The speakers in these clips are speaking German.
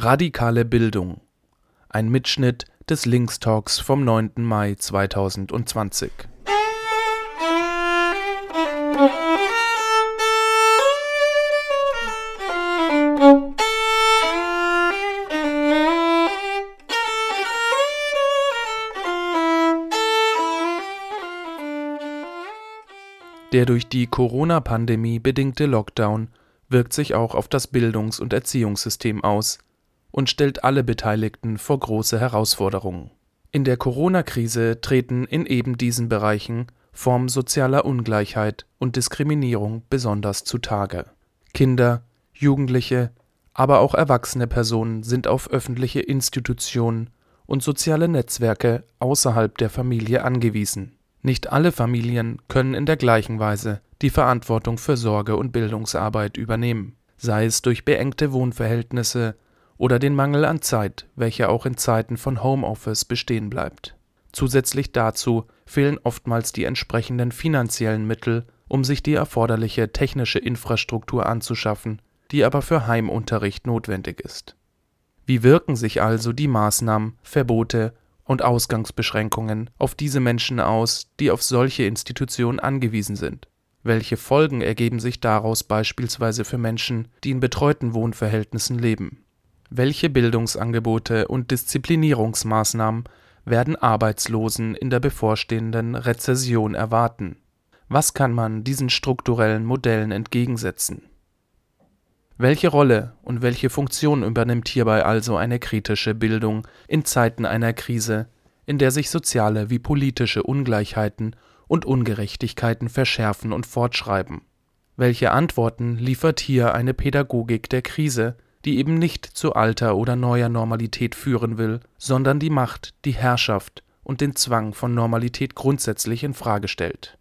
Radikale Bildung. Ein Mitschnitt des Linkstalks vom 9. Mai 2020. Der durch die Corona-Pandemie bedingte Lockdown wirkt sich auch auf das Bildungs und Erziehungssystem aus und stellt alle Beteiligten vor große Herausforderungen. In der Corona-Krise treten in eben diesen Bereichen Formen sozialer Ungleichheit und Diskriminierung besonders zutage. Kinder, Jugendliche, aber auch erwachsene Personen sind auf öffentliche Institutionen und soziale Netzwerke außerhalb der Familie angewiesen nicht alle Familien können in der gleichen Weise die Verantwortung für Sorge und Bildungsarbeit übernehmen, sei es durch beengte Wohnverhältnisse oder den Mangel an Zeit, welcher auch in Zeiten von Homeoffice bestehen bleibt. Zusätzlich dazu fehlen oftmals die entsprechenden finanziellen Mittel, um sich die erforderliche technische Infrastruktur anzuschaffen, die aber für Heimunterricht notwendig ist. Wie wirken sich also die Maßnahmen, Verbote und Ausgangsbeschränkungen auf diese Menschen aus, die auf solche Institutionen angewiesen sind? Welche Folgen ergeben sich daraus beispielsweise für Menschen, die in betreuten Wohnverhältnissen leben? Welche Bildungsangebote und Disziplinierungsmaßnahmen werden Arbeitslosen in der bevorstehenden Rezession erwarten? Was kann man diesen strukturellen Modellen entgegensetzen? Welche Rolle und welche Funktion übernimmt hierbei also eine kritische Bildung in Zeiten einer Krise, in der sich soziale wie politische Ungleichheiten und Ungerechtigkeiten verschärfen und fortschreiben? Welche Antworten liefert hier eine Pädagogik der Krise, die eben nicht zu alter oder neuer Normalität führen will, sondern die Macht, die Herrschaft und den Zwang von Normalität grundsätzlich in Frage stellt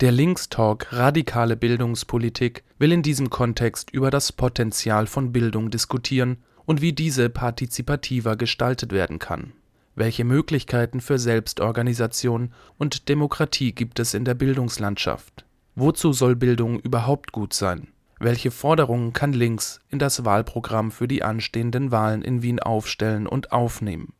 der Linkstalk Radikale Bildungspolitik will in diesem Kontext über das Potenzial von Bildung diskutieren und wie diese partizipativer gestaltet werden kann. Welche Möglichkeiten für Selbstorganisation und Demokratie gibt es in der Bildungslandschaft? Wozu soll Bildung überhaupt gut sein? Welche Forderungen kann Links in das Wahlprogramm für die anstehenden Wahlen in Wien aufstellen und aufnehmen?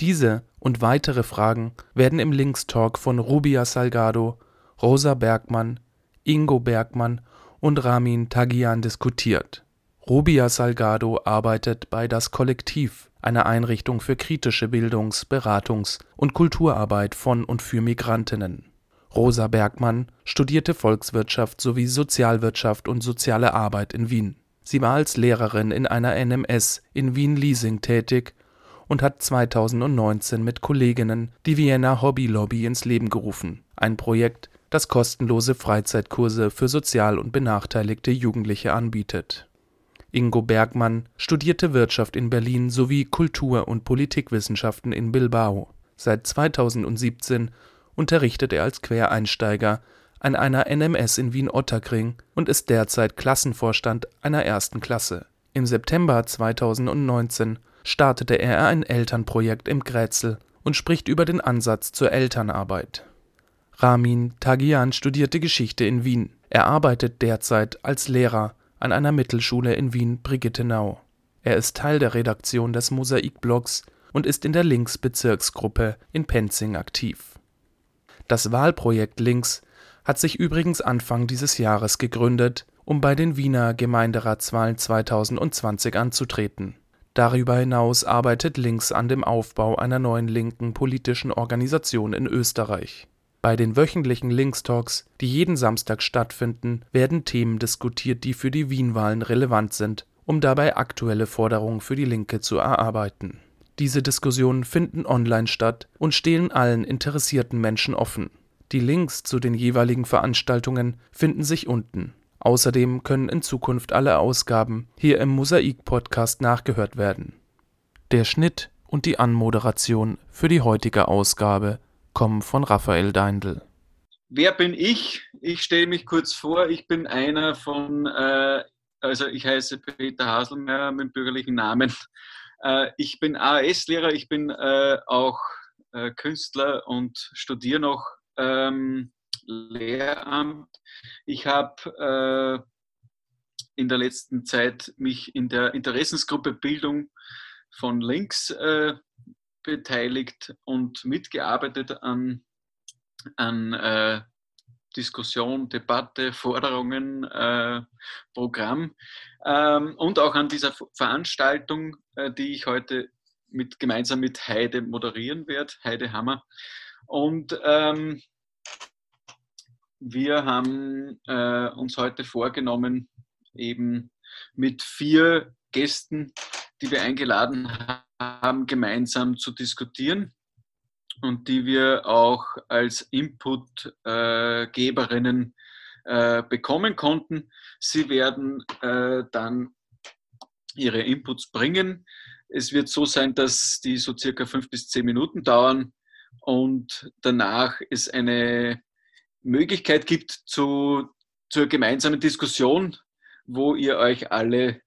Diese und weitere Fragen werden im Linkstalk von Rubia Salgado Rosa Bergmann, Ingo Bergmann und Ramin Tagian diskutiert. Rubia Salgado arbeitet bei Das Kollektiv, einer Einrichtung für kritische Bildungs-, Beratungs- und Kulturarbeit von und für Migrantinnen. Rosa Bergmann studierte Volkswirtschaft sowie Sozialwirtschaft und soziale Arbeit in Wien. Sie war als Lehrerin in einer NMS in Wien-Liesing tätig und hat 2019 mit Kolleginnen die Vienna Hobby Lobby ins Leben gerufen, ein Projekt, das kostenlose Freizeitkurse für sozial und benachteiligte Jugendliche anbietet. Ingo Bergmann studierte Wirtschaft in Berlin sowie Kultur und Politikwissenschaften in Bilbao. Seit 2017 unterrichtet er als Quereinsteiger an einer NMS in Wien-Ottakring und ist derzeit Klassenvorstand einer ersten Klasse. Im September 2019 startete er ein Elternprojekt im Grätzl und spricht über den Ansatz zur Elternarbeit Ramin Tagian studierte Geschichte in Wien. Er arbeitet derzeit als Lehrer an einer Mittelschule in Wien-Brigittenau. Er ist Teil der Redaktion des Mosaik-Blogs und ist in der Links-Bezirksgruppe in Penzing aktiv. Das Wahlprojekt Links hat sich übrigens Anfang dieses Jahres gegründet, um bei den Wiener Gemeinderatswahlen 2020 anzutreten. Darüber hinaus arbeitet Links an dem Aufbau einer neuen linken politischen Organisation in Österreich bei den wöchentlichen Linkstalks, die jeden Samstag stattfinden, werden Themen diskutiert, die für die Wien-Wahlen relevant sind, um dabei aktuelle Forderungen für die Linke zu erarbeiten. Diese Diskussionen finden online statt und stehen allen interessierten Menschen offen. Die Links zu den jeweiligen Veranstaltungen finden sich unten. Außerdem können in Zukunft alle Ausgaben hier im Mosaik-Podcast nachgehört werden. Der Schnitt und die Anmoderation für die heutige Ausgabe kommen von Raphael Deindl. Wer bin ich? Ich stelle mich kurz vor. Ich bin einer von, äh, also ich heiße Peter Haselmeier mit bürgerlichen Namen. Äh, ich bin AS-Lehrer, ich bin äh, auch äh, Künstler und studiere noch ähm, Lehramt. Ich habe in der letzten Zeit mich in der Interessensgruppe Bildung von Links äh, beteiligt und mitgearbeitet an, an äh, Diskussion, Debatte, Forderungen, äh, Programm ähm, und auch an dieser Veranstaltung, äh, die ich heute mit, gemeinsam mit Heide moderieren werde, Heide Hammer. Und ähm, wir haben äh, uns heute vorgenommen, eben mit vier Gästen, die wir eingeladen haben, gemeinsam zu diskutieren und die wir auch als Inputgeberinnen äh, äh, bekommen konnten. Sie werden äh, dann ihre Inputs bringen. Es wird so sein, dass die so circa fünf bis zehn Minuten dauern und danach es eine Möglichkeit gibt zu, zur gemeinsamen Diskussion, wo ihr euch alle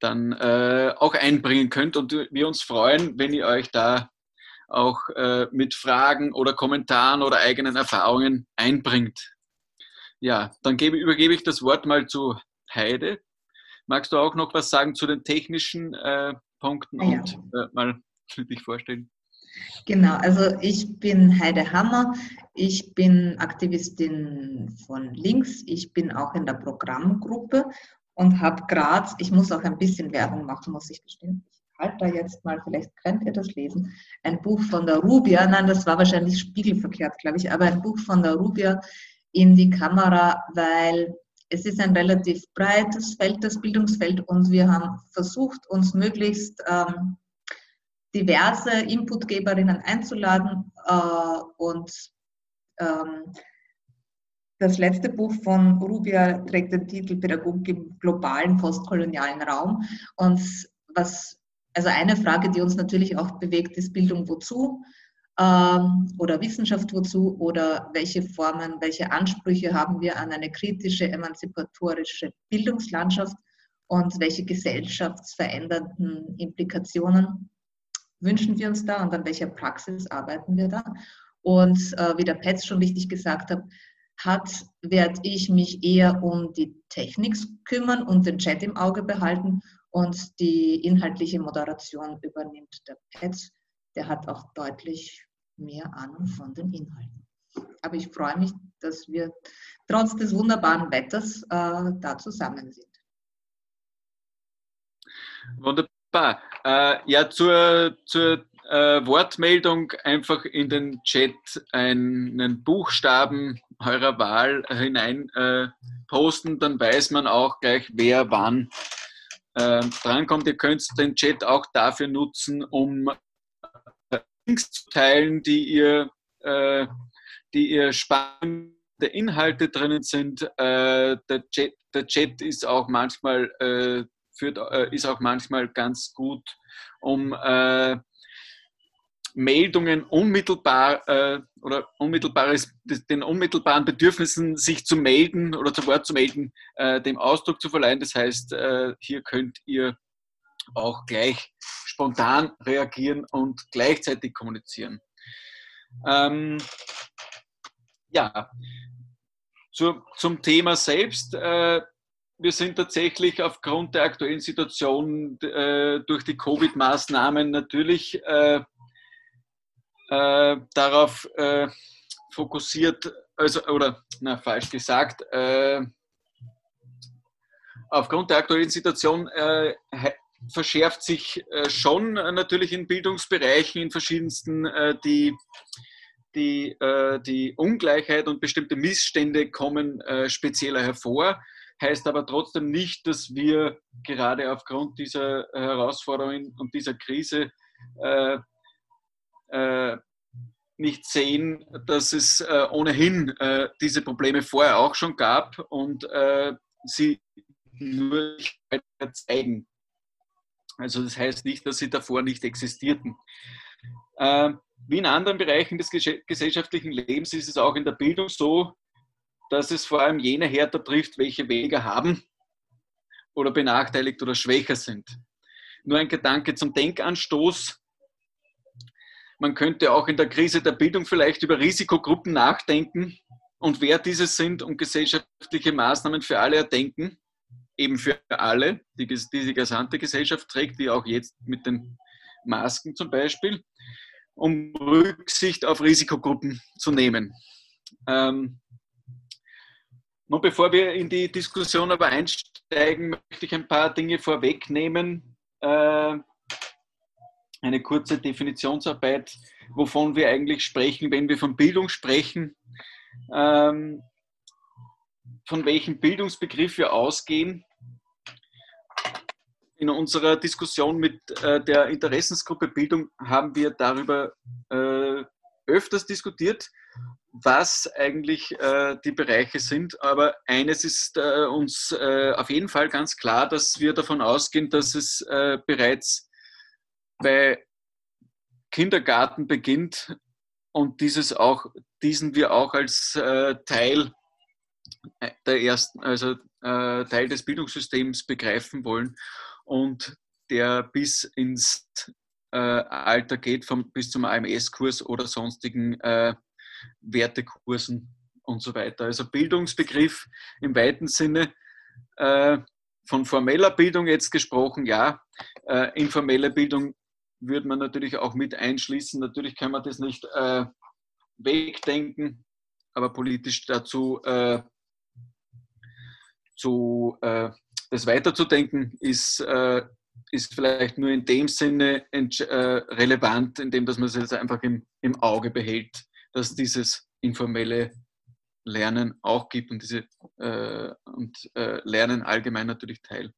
dann äh, auch einbringen könnt und wir uns freuen, wenn ihr euch da auch äh, mit Fragen oder Kommentaren oder eigenen Erfahrungen einbringt. Ja, dann gebe, übergebe ich das Wort mal zu Heide. Magst du auch noch was sagen zu den technischen äh, Punkten ah, ja. und äh, mal dich vorstellen? Genau, also ich bin Heide Hammer, ich bin Aktivistin von Links, ich bin auch in der Programmgruppe und habe gerade, ich muss auch ein bisschen Werbung machen, muss ich gestehen. Halte da jetzt mal, vielleicht könnt ihr das lesen, ein Buch von der Rubia, nein, das war wahrscheinlich spiegelverkehrt, glaube ich, aber ein Buch von der Rubia in die Kamera, weil es ist ein relativ breites Feld, das Bildungsfeld, und wir haben versucht, uns möglichst ähm, diverse Inputgeberinnen einzuladen äh, und ähm, das letzte Buch von Rubia trägt den Titel Pädagogik im globalen postkolonialen Raum. Und was, also eine Frage, die uns natürlich auch bewegt, ist Bildung wozu? Ähm, oder Wissenschaft wozu? Oder welche Formen, welche Ansprüche haben wir an eine kritische, emanzipatorische Bildungslandschaft? Und welche gesellschaftsverändernden Implikationen wünschen wir uns da und an welcher Praxis arbeiten wir da? Und äh, wie der Petz schon richtig gesagt hat, hat, werde ich mich eher um die Technik kümmern und den Chat im Auge behalten und die inhaltliche Moderation übernimmt der Petz. Der hat auch deutlich mehr Ahnung von den Inhalten. Aber ich freue mich, dass wir trotz des wunderbaren Wetters äh, da zusammen sind. Wunderbar. Äh, ja, zur, zur äh, Wortmeldung einfach in den Chat einen Buchstaben eurer Wahl hinein äh, posten, dann weiß man auch gleich, wer wann äh, drankommt. Ihr könnt den Chat auch dafür nutzen, um Links zu teilen, die ihr, äh, die ihr spannende Inhalte drinnen sind. Äh, der, Chat, der Chat ist auch manchmal äh, führt, äh, ist auch manchmal ganz gut, um äh, Meldungen unmittelbar äh, oder unmittelbares, den unmittelbaren Bedürfnissen, sich zu melden oder zu Wort zu melden, äh, dem Ausdruck zu verleihen. Das heißt, äh, hier könnt ihr auch gleich spontan reagieren und gleichzeitig kommunizieren. Ähm, ja, zu, zum Thema selbst. Äh, wir sind tatsächlich aufgrund der aktuellen Situation äh, durch die Covid-Maßnahmen natürlich äh, äh, darauf äh, fokussiert, also, oder na, falsch gesagt, äh, aufgrund der aktuellen Situation äh, verschärft sich äh, schon natürlich in Bildungsbereichen, in verschiedensten die, die, die Ungleichheit und bestimmte Missstände kommen spezieller hervor. Heißt aber trotzdem nicht, dass wir gerade aufgrund dieser Herausforderungen und dieser Krise äh, nicht sehen, dass es äh, ohnehin äh, diese Probleme vorher auch schon gab und äh, sie nur zeigen. Also das heißt nicht, dass sie davor nicht existierten. Äh, wie in anderen Bereichen des gesellschaftlichen Lebens ist es auch in der Bildung so, dass es vor allem jene härter trifft, welche weniger haben oder benachteiligt oder schwächer sind. Nur ein Gedanke zum Denkanstoß. Man könnte auch in der Krise der Bildung vielleicht über Risikogruppen nachdenken und wer diese sind und gesellschaftliche Maßnahmen für alle erdenken, eben für alle, die diese gesamte Gesellschaft trägt, wie auch jetzt mit den Masken zum Beispiel, um Rücksicht auf Risikogruppen zu nehmen. Ähm, nun, bevor wir in die Diskussion aber einsteigen, möchte ich ein paar Dinge vorwegnehmen. Äh, eine kurze Definitionsarbeit, wovon wir eigentlich sprechen, wenn wir von Bildung sprechen, ähm, von welchem Bildungsbegriff wir ausgehen. In unserer Diskussion mit äh, der Interessensgruppe Bildung haben wir darüber äh, öfters diskutiert was eigentlich äh, die Bereiche sind. Aber eines ist äh, uns äh, auf jeden Fall ganz klar, dass wir davon ausgehen, dass es äh, bereits bei Kindergarten beginnt und dieses auch, diesen wir auch als äh, Teil der ersten, also äh, Teil des Bildungssystems begreifen wollen und der bis ins Alter geht, vom, bis zum AMS-Kurs oder sonstigen Wertekursen und so weiter. Also Bildungsbegriff im weiten Sinne. Äh, von formeller Bildung jetzt gesprochen, ja. Äh, informelle Bildung würde man natürlich auch mit einschließen. Natürlich kann man das nicht äh, wegdenken, aber politisch dazu äh, zu, äh, das weiterzudenken ist, äh, ist vielleicht nur in dem Sinne relevant, indem dass man es jetzt einfach im, im Auge behält dass dieses informelle Lernen auch gibt und, diese, äh, und äh, Lernen allgemein natürlich Teil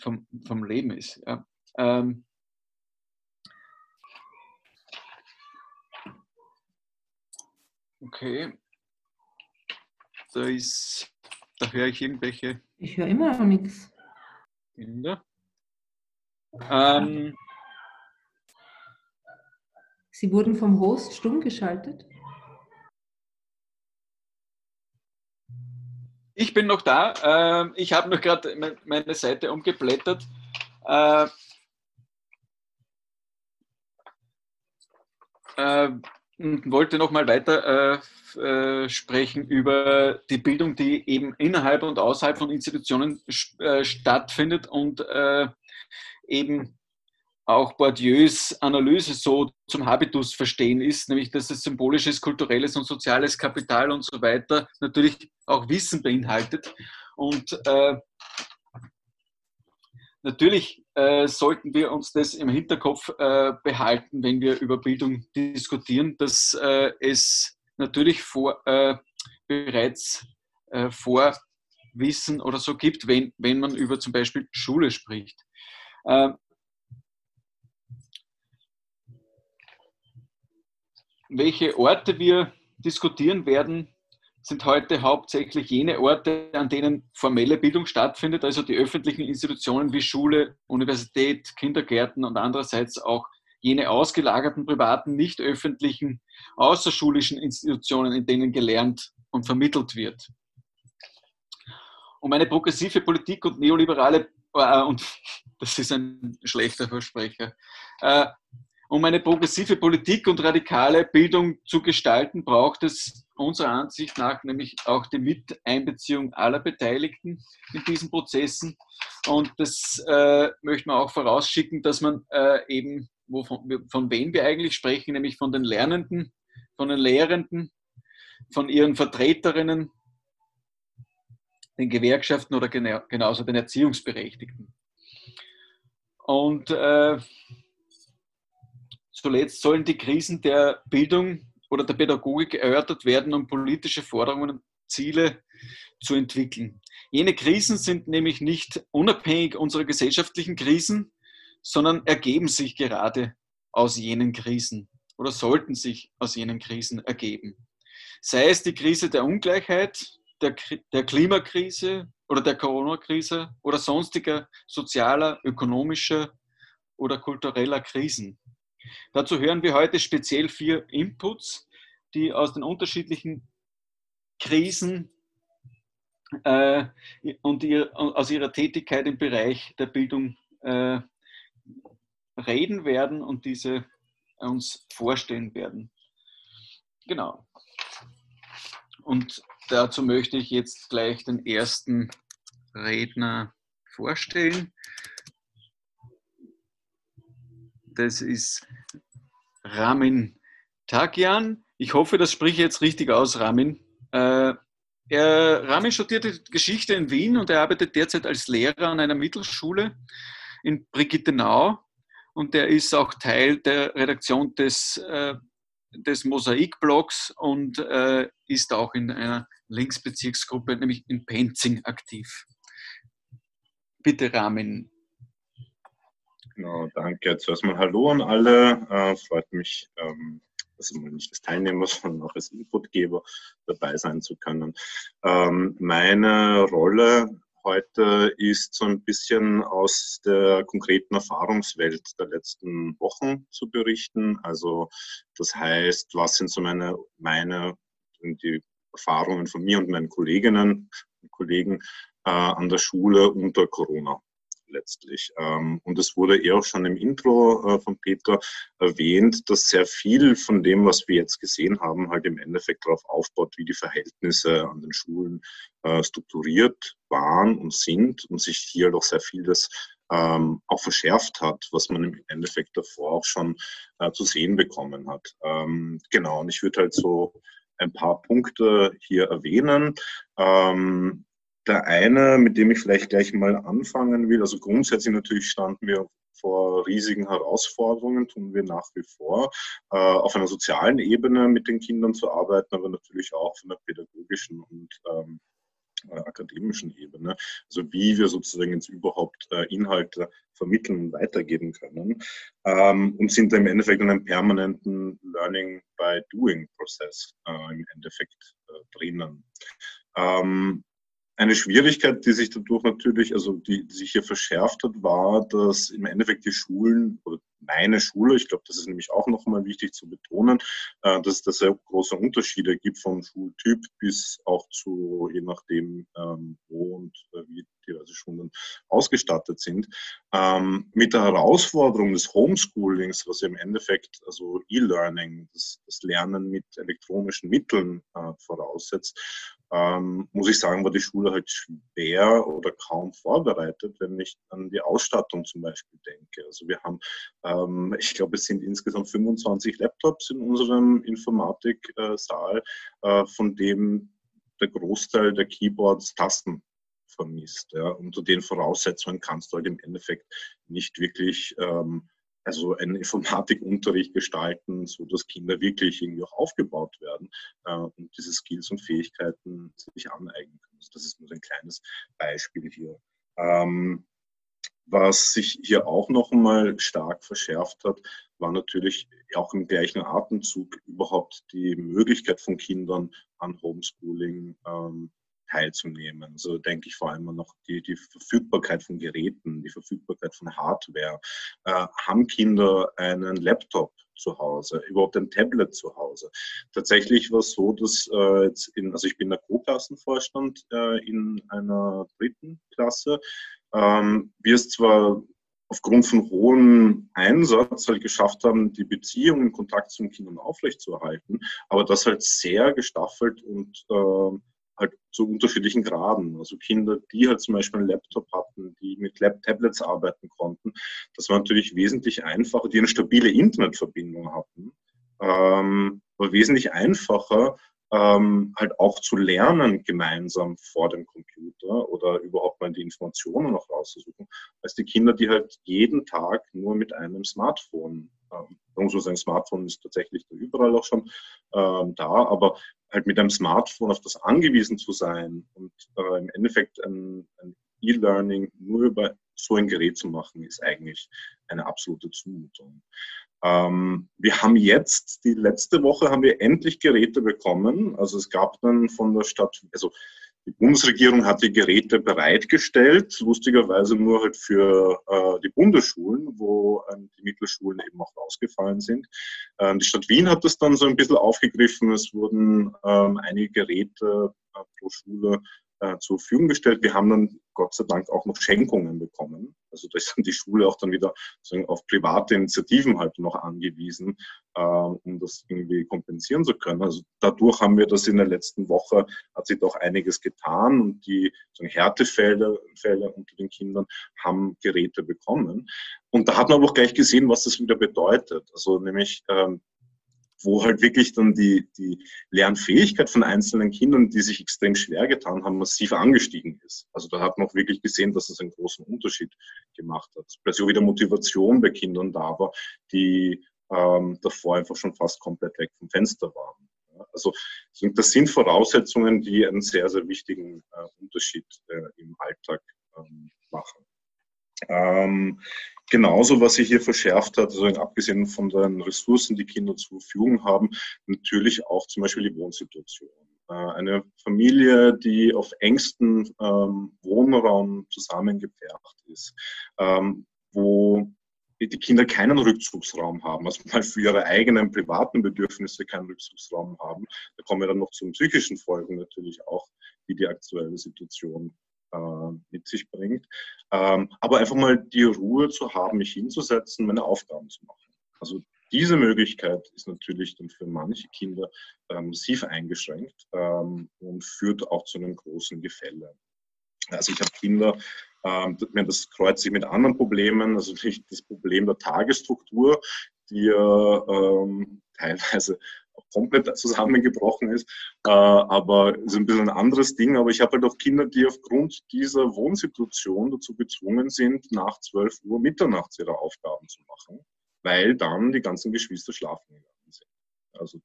vom, vom Leben ist. Ja. Ähm, okay. Da ist, da höre ich irgendwelche. Ich höre immer noch nichts. Kinder. Ähm, Sie wurden vom Host stumm geschaltet? Ich bin noch da. Ähm, ich habe noch gerade meine Seite umgeblättert. Äh, äh, und wollte noch mal weiter äh, sprechen über die Bildung, die eben innerhalb und außerhalb von Institutionen stattfindet und eben auch Bourdieus Analyse so zum Habitus verstehen ist, nämlich dass es symbolisches, kulturelles und soziales Kapital und so weiter natürlich auch Wissen beinhaltet. Und äh, natürlich äh, sollten wir uns das im Hinterkopf äh, behalten, wenn wir über Bildung diskutieren, dass äh, es natürlich vor, äh, bereits äh, Vorwissen oder so gibt, wenn, wenn man über zum Beispiel Schule spricht. welche Orte wir diskutieren werden, sind heute hauptsächlich jene Orte, an denen formelle Bildung stattfindet, also die öffentlichen Institutionen wie Schule, Universität, Kindergärten und andererseits auch jene ausgelagerten privaten, nicht öffentlichen, außerschulischen Institutionen, in denen gelernt und vermittelt wird. Um eine progressive Politik und neoliberale, äh, und das ist ein schlechter Versprecher, äh, um eine progressive Politik und radikale Bildung zu gestalten, braucht es unserer Ansicht nach nämlich auch die Miteinbeziehung aller Beteiligten in diesen Prozessen. Und das äh, möchte man auch vorausschicken, dass man äh, eben, wovon, von wem wir eigentlich sprechen, nämlich von den Lernenden, von den Lehrenden, von ihren Vertreterinnen, den Gewerkschaften oder genau, genauso den Erziehungsberechtigten. Und äh, Zuletzt sollen die Krisen der Bildung oder der Pädagogik erörtert werden, um politische Forderungen und Ziele zu entwickeln. Jene Krisen sind nämlich nicht unabhängig unserer gesellschaftlichen Krisen, sondern ergeben sich gerade aus jenen Krisen oder sollten sich aus jenen Krisen ergeben. Sei es die Krise der Ungleichheit, der, der Klimakrise oder der Corona-Krise oder sonstiger sozialer, ökonomischer oder kultureller Krisen. Dazu hören wir heute speziell vier Inputs, die aus den unterschiedlichen Krisen äh, und ihr, aus ihrer Tätigkeit im Bereich der Bildung äh, reden werden und diese uns vorstellen werden. Genau. Und dazu möchte ich jetzt gleich den ersten Redner vorstellen. Das ist Ramin Tagian. Ich hoffe, das spreche ich jetzt richtig aus, Ramin. Äh, er, Ramin studierte Geschichte in Wien und er arbeitet derzeit als Lehrer an einer Mittelschule in Brigittenau. Und er ist auch Teil der Redaktion des, äh, des Mosaik-Blogs und äh, ist auch in einer Linksbezirksgruppe, nämlich in Penzing, aktiv. Bitte, Ramin. Genau, danke. Zuerst mal Hallo an alle. Äh, freut mich, ähm, also nicht als Teilnehmer, sondern auch als Inputgeber dabei sein zu können. Ähm, meine Rolle heute ist so ein bisschen aus der konkreten Erfahrungswelt der letzten Wochen zu berichten. Also das heißt, was sind so meine, meine die Erfahrungen von mir und meinen Kolleginnen und Kollegen äh, an der Schule unter Corona letztlich. Ähm, und es wurde eher auch schon im Intro äh, von Peter erwähnt, dass sehr viel von dem, was wir jetzt gesehen haben, halt im Endeffekt darauf aufbaut, wie die Verhältnisse an den Schulen äh, strukturiert waren und sind und sich hier doch sehr vieles ähm, auch verschärft hat, was man im Endeffekt davor auch schon äh, zu sehen bekommen hat. Ähm, genau, und ich würde halt so ein paar Punkte hier erwähnen. Ähm, der eine, mit dem ich vielleicht gleich mal anfangen will, also grundsätzlich natürlich standen wir vor riesigen Herausforderungen, tun wir nach wie vor, äh, auf einer sozialen Ebene mit den Kindern zu arbeiten, aber natürlich auch auf einer pädagogischen und ähm, äh, akademischen Ebene. Also wie wir sozusagen jetzt überhaupt äh, Inhalte vermitteln und weitergeben können ähm, und sind im Endeffekt in einem permanenten Learning by Doing Prozess im Endeffekt drinnen. Eine Schwierigkeit, die sich dadurch natürlich, also die, die sich hier verschärft hat, war, dass im Endeffekt die Schulen oder meine Schule, ich glaube, das ist nämlich auch nochmal wichtig zu betonen, äh, dass es da sehr große Unterschiede gibt vom Schultyp bis auch zu, je nachdem, ähm, wo und äh, wie diverse Schulen ausgestattet sind. Ähm, mit der Herausforderung des Homeschoolings, was ja im Endeffekt also E-Learning, das, das, Lernen mit elektronischen Mitteln äh, voraussetzt, ähm, muss ich sagen, war die Schule halt schwer oder kaum vorbereitet, wenn ich an die Ausstattung zum Beispiel denke. Also wir haben äh, ähm, ich glaube, es sind insgesamt 25 Laptops in unserem Informatiksaal, äh, von dem der Großteil der Keyboards Tasten vermisst. Ja. Unter den Voraussetzungen kannst du halt im Endeffekt nicht wirklich ähm, also einen Informatikunterricht gestalten, so dass Kinder wirklich irgendwie auch aufgebaut werden äh, und diese Skills und Fähigkeiten sich aneignen können. Also das ist nur ein kleines Beispiel hier. Ähm, was sich hier auch noch einmal stark verschärft hat, war natürlich auch im gleichen Atemzug überhaupt die Möglichkeit von Kindern an Homeschooling ähm, teilzunehmen. Also denke ich vor allem noch die, die Verfügbarkeit von Geräten, die Verfügbarkeit von Hardware. Äh, haben Kinder einen Laptop zu Hause, überhaupt ein Tablet zu Hause? Tatsächlich war es so, dass äh, jetzt in, also ich bin der Co-Klassenvorstand äh, in einer dritten Klasse ähm, wir es zwar aufgrund von hohem Einsatz halt geschafft haben, die Beziehung in Kontakt zu den Kindern aufrechtzuerhalten, aber das halt sehr gestaffelt und äh, halt zu unterschiedlichen Graden. Also Kinder, die halt zum Beispiel einen Laptop hatten, die mit Lab Tablets arbeiten konnten, das war natürlich wesentlich einfacher, die eine stabile Internetverbindung hatten, ähm, war wesentlich einfacher, ähm, halt auch zu lernen gemeinsam vor dem Computer oder überhaupt mal die Informationen noch rauszusuchen, als die Kinder, die halt jeden Tag nur mit einem Smartphone, ähm, muss man sagen, Smartphone ist tatsächlich da überall auch schon ähm, da, aber halt mit einem Smartphone auf das angewiesen zu sein und äh, im Endeffekt ein, ein E-Learning nur über so ein Gerät zu machen, ist eigentlich eine absolute Zumutung. Ähm, wir haben jetzt, die letzte Woche haben wir endlich Geräte bekommen. Also es gab dann von der Stadt, also die Bundesregierung hat die Geräte bereitgestellt, lustigerweise nur halt für äh, die Bundesschulen, wo ähm, die Mittelschulen eben auch rausgefallen sind. Ähm, die Stadt Wien hat das dann so ein bisschen aufgegriffen. Es wurden ähm, einige Geräte äh, pro Schule äh, zur Verfügung gestellt. Wir haben dann Gott sei Dank auch noch Schenkungen bekommen. Also da ist dann die Schule auch dann wieder auf private Initiativen halt noch angewiesen, äh, um das irgendwie kompensieren zu können. Also dadurch haben wir das in der letzten Woche, hat sich doch einiges getan und die Härtefälle Fälle unter den Kindern haben Geräte bekommen. Und da hat man aber auch gleich gesehen, was das wieder bedeutet. Also nämlich ähm, wo halt wirklich dann die, die Lernfähigkeit von einzelnen Kindern, die sich extrem schwer getan haben, massiv angestiegen ist. Also da hat man auch wirklich gesehen, dass es einen großen Unterschied gemacht hat. Plötzlich auch wieder Motivation bei Kindern da war, die ähm, davor einfach schon fast komplett weg vom Fenster waren. Also das sind Voraussetzungen, die einen sehr, sehr wichtigen äh, Unterschied äh, im Alltag ähm, machen. Ähm, genauso, was sich hier verschärft hat, also abgesehen von den Ressourcen, die Kinder zur Verfügung haben, natürlich auch zum Beispiel die Wohnsituation. Äh, eine Familie, die auf engstem ähm, Wohnraum zusammengepfercht ist, ähm, wo die Kinder keinen Rückzugsraum haben, also mal für ihre eigenen privaten Bedürfnisse keinen Rückzugsraum haben. Da kommen wir dann noch zu psychischen Folgen natürlich auch, die die aktuelle Situation mit sich bringt. Ähm, aber einfach mal die Ruhe zu haben, mich hinzusetzen, meine Aufgaben zu machen. Also diese Möglichkeit ist natürlich dann für manche Kinder ähm, massiv eingeschränkt ähm, und führt auch zu einem großen Gefälle. Also ich habe Kinder, ähm, das kreuzt sich mit anderen Problemen, also nicht das Problem der Tagesstruktur, die ähm, teilweise komplett zusammengebrochen ist. Äh, aber ist ein bisschen ein anderes Ding. Aber ich habe halt auch Kinder, die aufgrund dieser Wohnsituation dazu gezwungen sind, nach 12 Uhr mitternachts ihre Aufgaben zu machen, weil dann die ganzen Geschwister schlafen gegangen sind. Also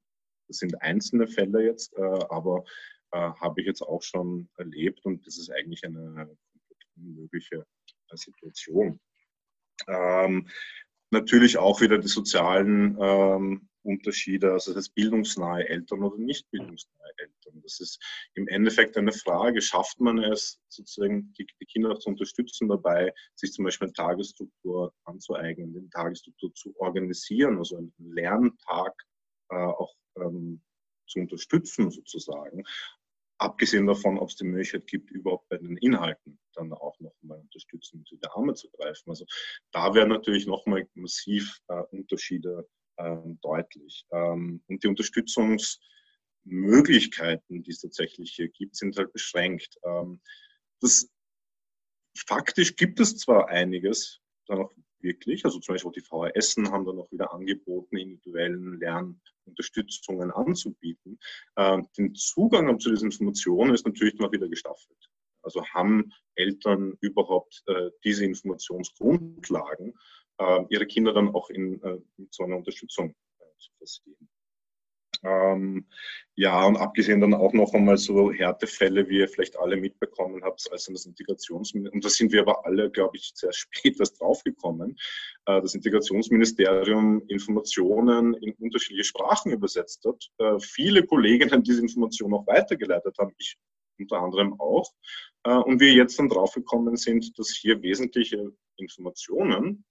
das sind einzelne Fälle jetzt, äh, aber äh, habe ich jetzt auch schon erlebt und das ist eigentlich eine unmögliche Situation. Ähm, natürlich auch wieder die sozialen ähm, Unterschiede, also das bildungsnahe Eltern oder nicht bildungsnahe Eltern. Das ist im Endeffekt eine Frage, schafft man es sozusagen, die, die Kinder zu unterstützen dabei, sich zum Beispiel eine Tagesstruktur anzueignen, eine Tagesstruktur zu organisieren, also einen Lerntag äh, auch ähm, zu unterstützen sozusagen. Abgesehen davon, ob es die Möglichkeit gibt, überhaupt bei den Inhalten dann auch nochmal unterstützen, unter die Arme zu greifen. Also da werden natürlich nochmal massiv äh, Unterschiede deutlich. Ähm, und die Unterstützungsmöglichkeiten, die es tatsächlich hier gibt, sind halt beschränkt. Ähm, das, faktisch gibt es zwar einiges, da noch wirklich, also zum Beispiel die VHS haben dann auch wieder angeboten, individuellen Lernunterstützungen anzubieten. den Zugang zu diesen Informationen ist natürlich noch wieder gestaffelt. Also haben Eltern überhaupt äh, diese Informationsgrundlagen, ihre Kinder dann auch in, äh, so einer Unterstützung äh, zu versehen. Ähm, ja, und abgesehen dann auch noch einmal so Härtefälle, wie ihr vielleicht alle mitbekommen habt, als das Integrationsministerium, und da sind wir aber alle, glaube ich, sehr spät erst draufgekommen, äh, das Integrationsministerium Informationen in unterschiedliche Sprachen übersetzt hat. Äh, viele Kolleginnen diese Informationen auch weitergeleitet haben, ich unter anderem auch. Äh, und wir jetzt dann draufgekommen sind, dass hier wesentliche Informationen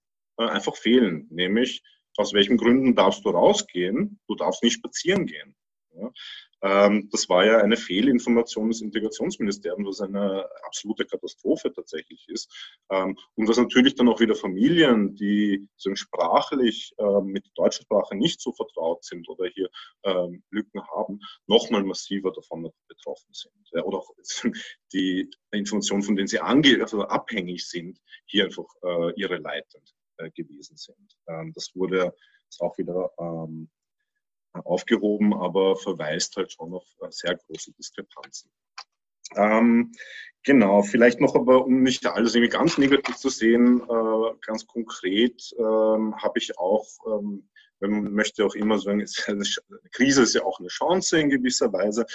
einfach fehlen. Nämlich, aus welchen Gründen darfst du rausgehen? Du darfst nicht spazieren gehen. Ähm, das war ja eine Fehlinformation des Integrationsministeriums, was eine absolute Katastrophe tatsächlich ist. Ähm, und was natürlich dann auch wieder Familien, die sprachlich äh, mit der deutschen Sprache nicht so vertraut sind oder hier ähm, Lücken haben, nochmal massiver davon betroffen sind. Oder auch die Informationen, von denen sie also abhängig sind, hier einfach äh, irre leitend. Äh, gewesen sind. Ähm, das wurde jetzt auch wieder ähm, aufgehoben, aber verweist halt schon auf äh, sehr große Diskrepanzen. Ähm, genau, vielleicht noch aber, um nicht alles irgendwie ganz negativ zu sehen, äh, ganz konkret ähm, habe ich auch ähm, man möchte auch immer sagen, eine Krise ist ja auch eine Chance in gewisser Weise.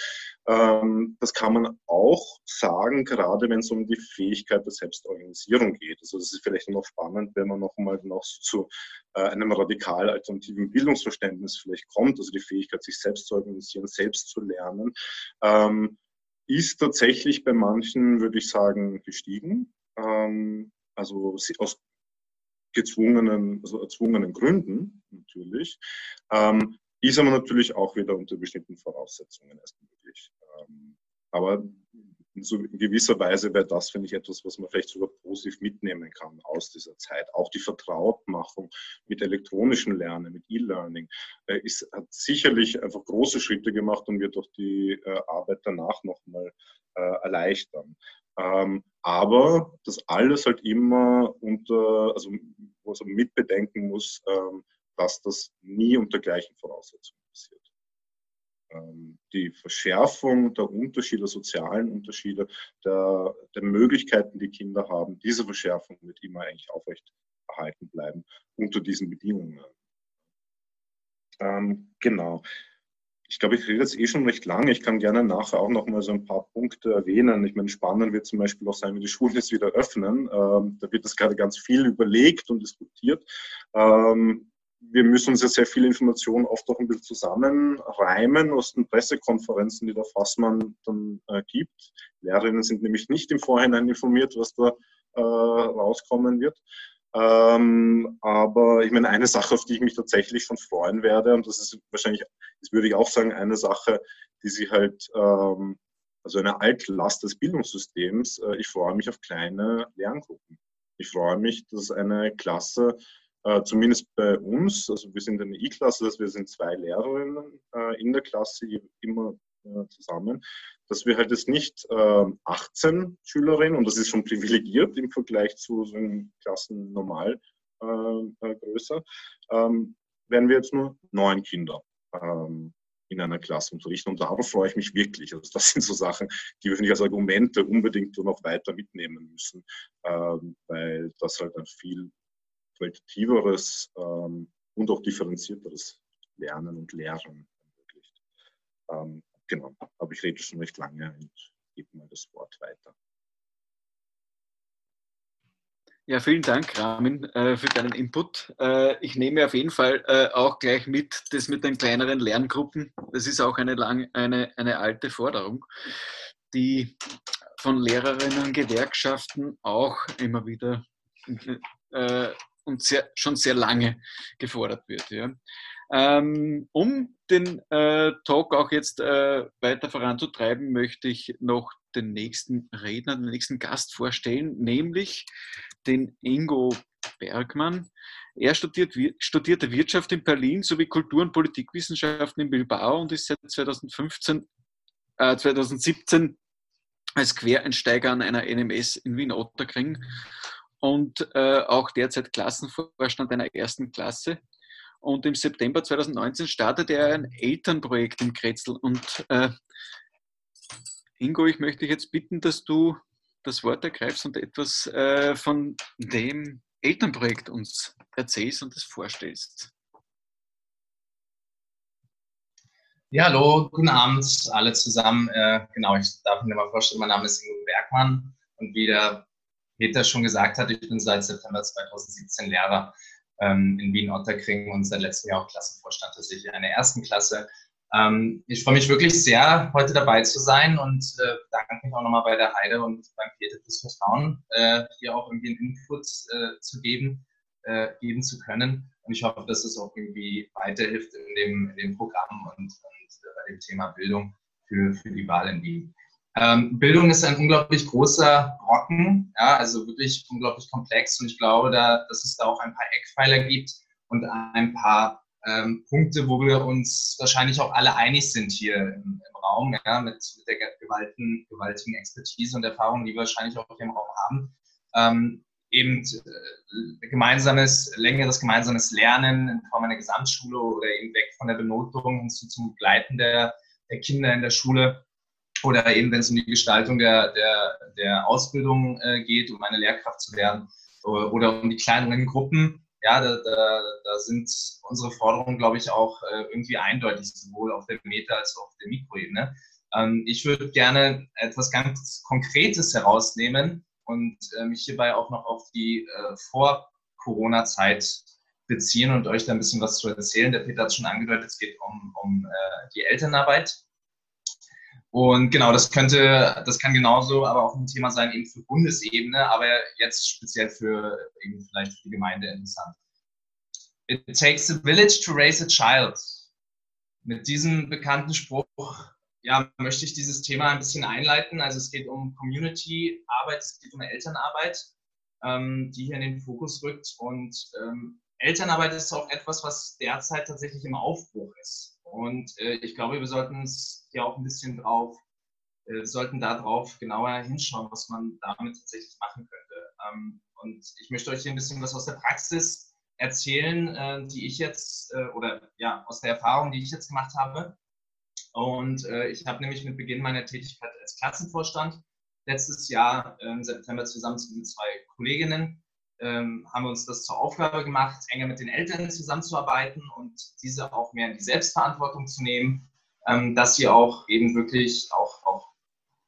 Ähm, das kann man auch sagen, gerade wenn es um die Fähigkeit der Selbstorganisierung geht. Also das ist vielleicht noch spannend, wenn man noch mal noch zu äh, einem radikal alternativen Bildungsverständnis vielleicht kommt, also die Fähigkeit, sich selbst zu organisieren, selbst zu lernen, ähm, ist tatsächlich bei manchen, würde ich sagen, gestiegen. Ähm, also aus gezwungenen, also erzwungenen Gründen natürlich, ähm, ist aber natürlich auch wieder unter bestimmten Voraussetzungen erst möglich. Ähm, aber in gewisser Weise wäre das, finde ich, etwas, was man vielleicht sogar positiv mitnehmen kann aus dieser Zeit. Auch die Vertrautmachung mit elektronischen Lernen, mit E-Learning, äh, ist, hat sicherlich einfach große Schritte gemacht und wird auch die äh, Arbeit danach nochmal äh, erleichtern. Ähm, aber das alles halt immer unter, also wo man mitbedenken muss, ähm, dass das nie unter gleichen Voraussetzungen passiert. Ähm, die Verschärfung der Unterschiede, sozialen Unterschiede, der, der Möglichkeiten, die Kinder haben, diese Verschärfung wird immer eigentlich aufrecht erhalten bleiben unter diesen Bedingungen. Ähm, genau. Ich glaube, ich rede jetzt eh schon recht lange. Ich kann gerne nachher auch noch mal so ein paar Punkte erwähnen. Ich meine, spannend wird zum Beispiel auch sein, wenn die Schulen jetzt wieder öffnen. Ähm, da wird das gerade ganz viel überlegt und diskutiert. Ähm, wir müssen uns ja sehr viel Informationen oft auch ein bisschen zusammenreimen aus den Pressekonferenzen, die der Fassmann dann äh, gibt. Lehrerinnen sind nämlich nicht im Vorhinein informiert, was da äh, rauskommen wird. Ähm, aber ich meine, eine Sache, auf die ich mich tatsächlich schon freuen werde, und das ist wahrscheinlich, das würde ich auch sagen, eine Sache, die sie halt, ähm, also eine Altlast des Bildungssystems, äh, ich freue mich auf kleine Lerngruppen. Ich freue mich, dass eine Klasse äh, zumindest bei uns, also wir sind eine I-Klasse, dass wir sind zwei Lehrerinnen äh, in der Klasse immer zusammen, dass wir halt jetzt nicht 18 ähm, Schülerinnen, und das ist schon privilegiert im Vergleich zu so einem Klassen normal größer, ähm, werden wir jetzt nur neun Kinder ähm, in einer Klasse unterrichten. Und darauf freue ich mich wirklich. Also das sind so Sachen, die wir, ich, als Argumente unbedingt noch weiter mitnehmen müssen, weil das halt ein viel qualitativeres ähm, und auch differenzierteres Lernen und Lehren ermöglicht. Genau, aber ich rede schon recht lange und gebe mal das Wort weiter. Ja, vielen Dank, Ramin, äh, für deinen Input. Äh, ich nehme auf jeden Fall äh, auch gleich mit, das mit den kleineren Lerngruppen. Das ist auch eine, lang, eine, eine alte Forderung, die von Lehrerinnen und Gewerkschaften auch immer wieder und sehr, schon sehr lange gefordert wird. Ja. Ähm, um den äh, Talk auch jetzt äh, weiter voranzutreiben, möchte ich noch den nächsten Redner, den nächsten Gast vorstellen, nämlich den Ingo Bergmann. Er studiert, studierte Wirtschaft in Berlin sowie Kultur- und Politikwissenschaften in Bilbao und ist seit 2015, äh, 2017 als Quereinsteiger an einer NMS in Wien-Otterkring und äh, auch derzeit Klassenvorstand einer ersten Klasse. Und im September 2019 startete er ein Elternprojekt im Kretzel. Und äh, Ingo, ich möchte dich jetzt bitten, dass du das Wort ergreifst und etwas äh, von dem Elternprojekt uns erzählst und es vorstellst. Ja, hallo, guten Abend alle zusammen. Äh, genau, ich darf mir mal vorstellen, mein Name ist Ingo Bergmann und wie der Peter schon gesagt hat, ich bin seit September 2017 Lehrer ähm, in Wien-Otterkring und seit letztem Jahr auch Klassenvorstand tatsächlich in einer ersten Klasse. Ähm, ich freue mich wirklich sehr, heute dabei zu sein und äh, danke mich auch nochmal bei der Heide und beim Peter fürs Vertrauen, äh, hier auch irgendwie einen Input äh, zu geben, äh, geben zu können. Und ich hoffe, dass es auch irgendwie weiterhilft in dem, in dem Programm und, und äh, bei dem Thema Bildung für, für die Wahl in Wien. Ähm, Bildung ist ein unglaublich großer Brocken, ja, also wirklich unglaublich komplex und ich glaube, da, dass es da auch ein paar Eckpfeiler gibt und ein paar ähm, Punkte, wo wir uns wahrscheinlich auch alle einig sind hier im, im Raum, ja, mit, mit der gewaltigen, gewaltigen Expertise und Erfahrung, die wir wahrscheinlich auch hier im Raum haben. Ähm, eben äh, gemeinsames, längeres gemeinsames Lernen in Form einer Gesamtschule oder eben weg von der Benotung hin zu, zum Begleiten der, der Kinder in der Schule oder eben wenn es um die Gestaltung der, der, der Ausbildung äh, geht, um eine Lehrkraft zu werden oder, um die kleineren Gruppen. Ja, da, da, da sind unsere Forderungen, glaube ich, auch äh, irgendwie eindeutig, sowohl auf der Meta- als auch auf der Mikroebene. Ähm, ich würde gerne etwas ganz Konkretes herausnehmen und äh, mich hierbei auch noch auf die äh, Vor-Corona-Zeit beziehen und euch da ein bisschen was zu erzählen. Der Peter hat es schon angedeutet, es geht um, um äh, die Elternarbeit und genau, das könnte, das kann genauso aber auch ein Thema sein eben für Bundesebene, aber jetzt speziell für eben vielleicht für die Gemeinde interessant. It takes a village to raise a child. Mit diesem bekannten Spruch ja, möchte ich dieses Thema ein bisschen einleiten. Also es geht um Community-Arbeit, es geht um Elternarbeit, ähm, die hier in den Fokus rückt. Und ähm, Elternarbeit ist auch etwas, was derzeit tatsächlich im Aufbruch ist. Und äh, ich glaube, wir sollten uns hier auch ein bisschen drauf, äh, sollten darauf genauer hinschauen, was man damit tatsächlich machen könnte. Ähm, und ich möchte euch hier ein bisschen was aus der Praxis erzählen, äh, die ich jetzt, äh, oder ja, aus der Erfahrung, die ich jetzt gemacht habe. Und äh, ich habe nämlich mit Beginn meiner Tätigkeit als Klassenvorstand letztes Jahr im September zusammen mit zwei Kolleginnen ähm, haben wir uns das zur Aufgabe gemacht, enger mit den Eltern zusammenzuarbeiten und diese auch mehr in die Selbstverantwortung zu nehmen, ähm, dass sie auch eben wirklich auch, auch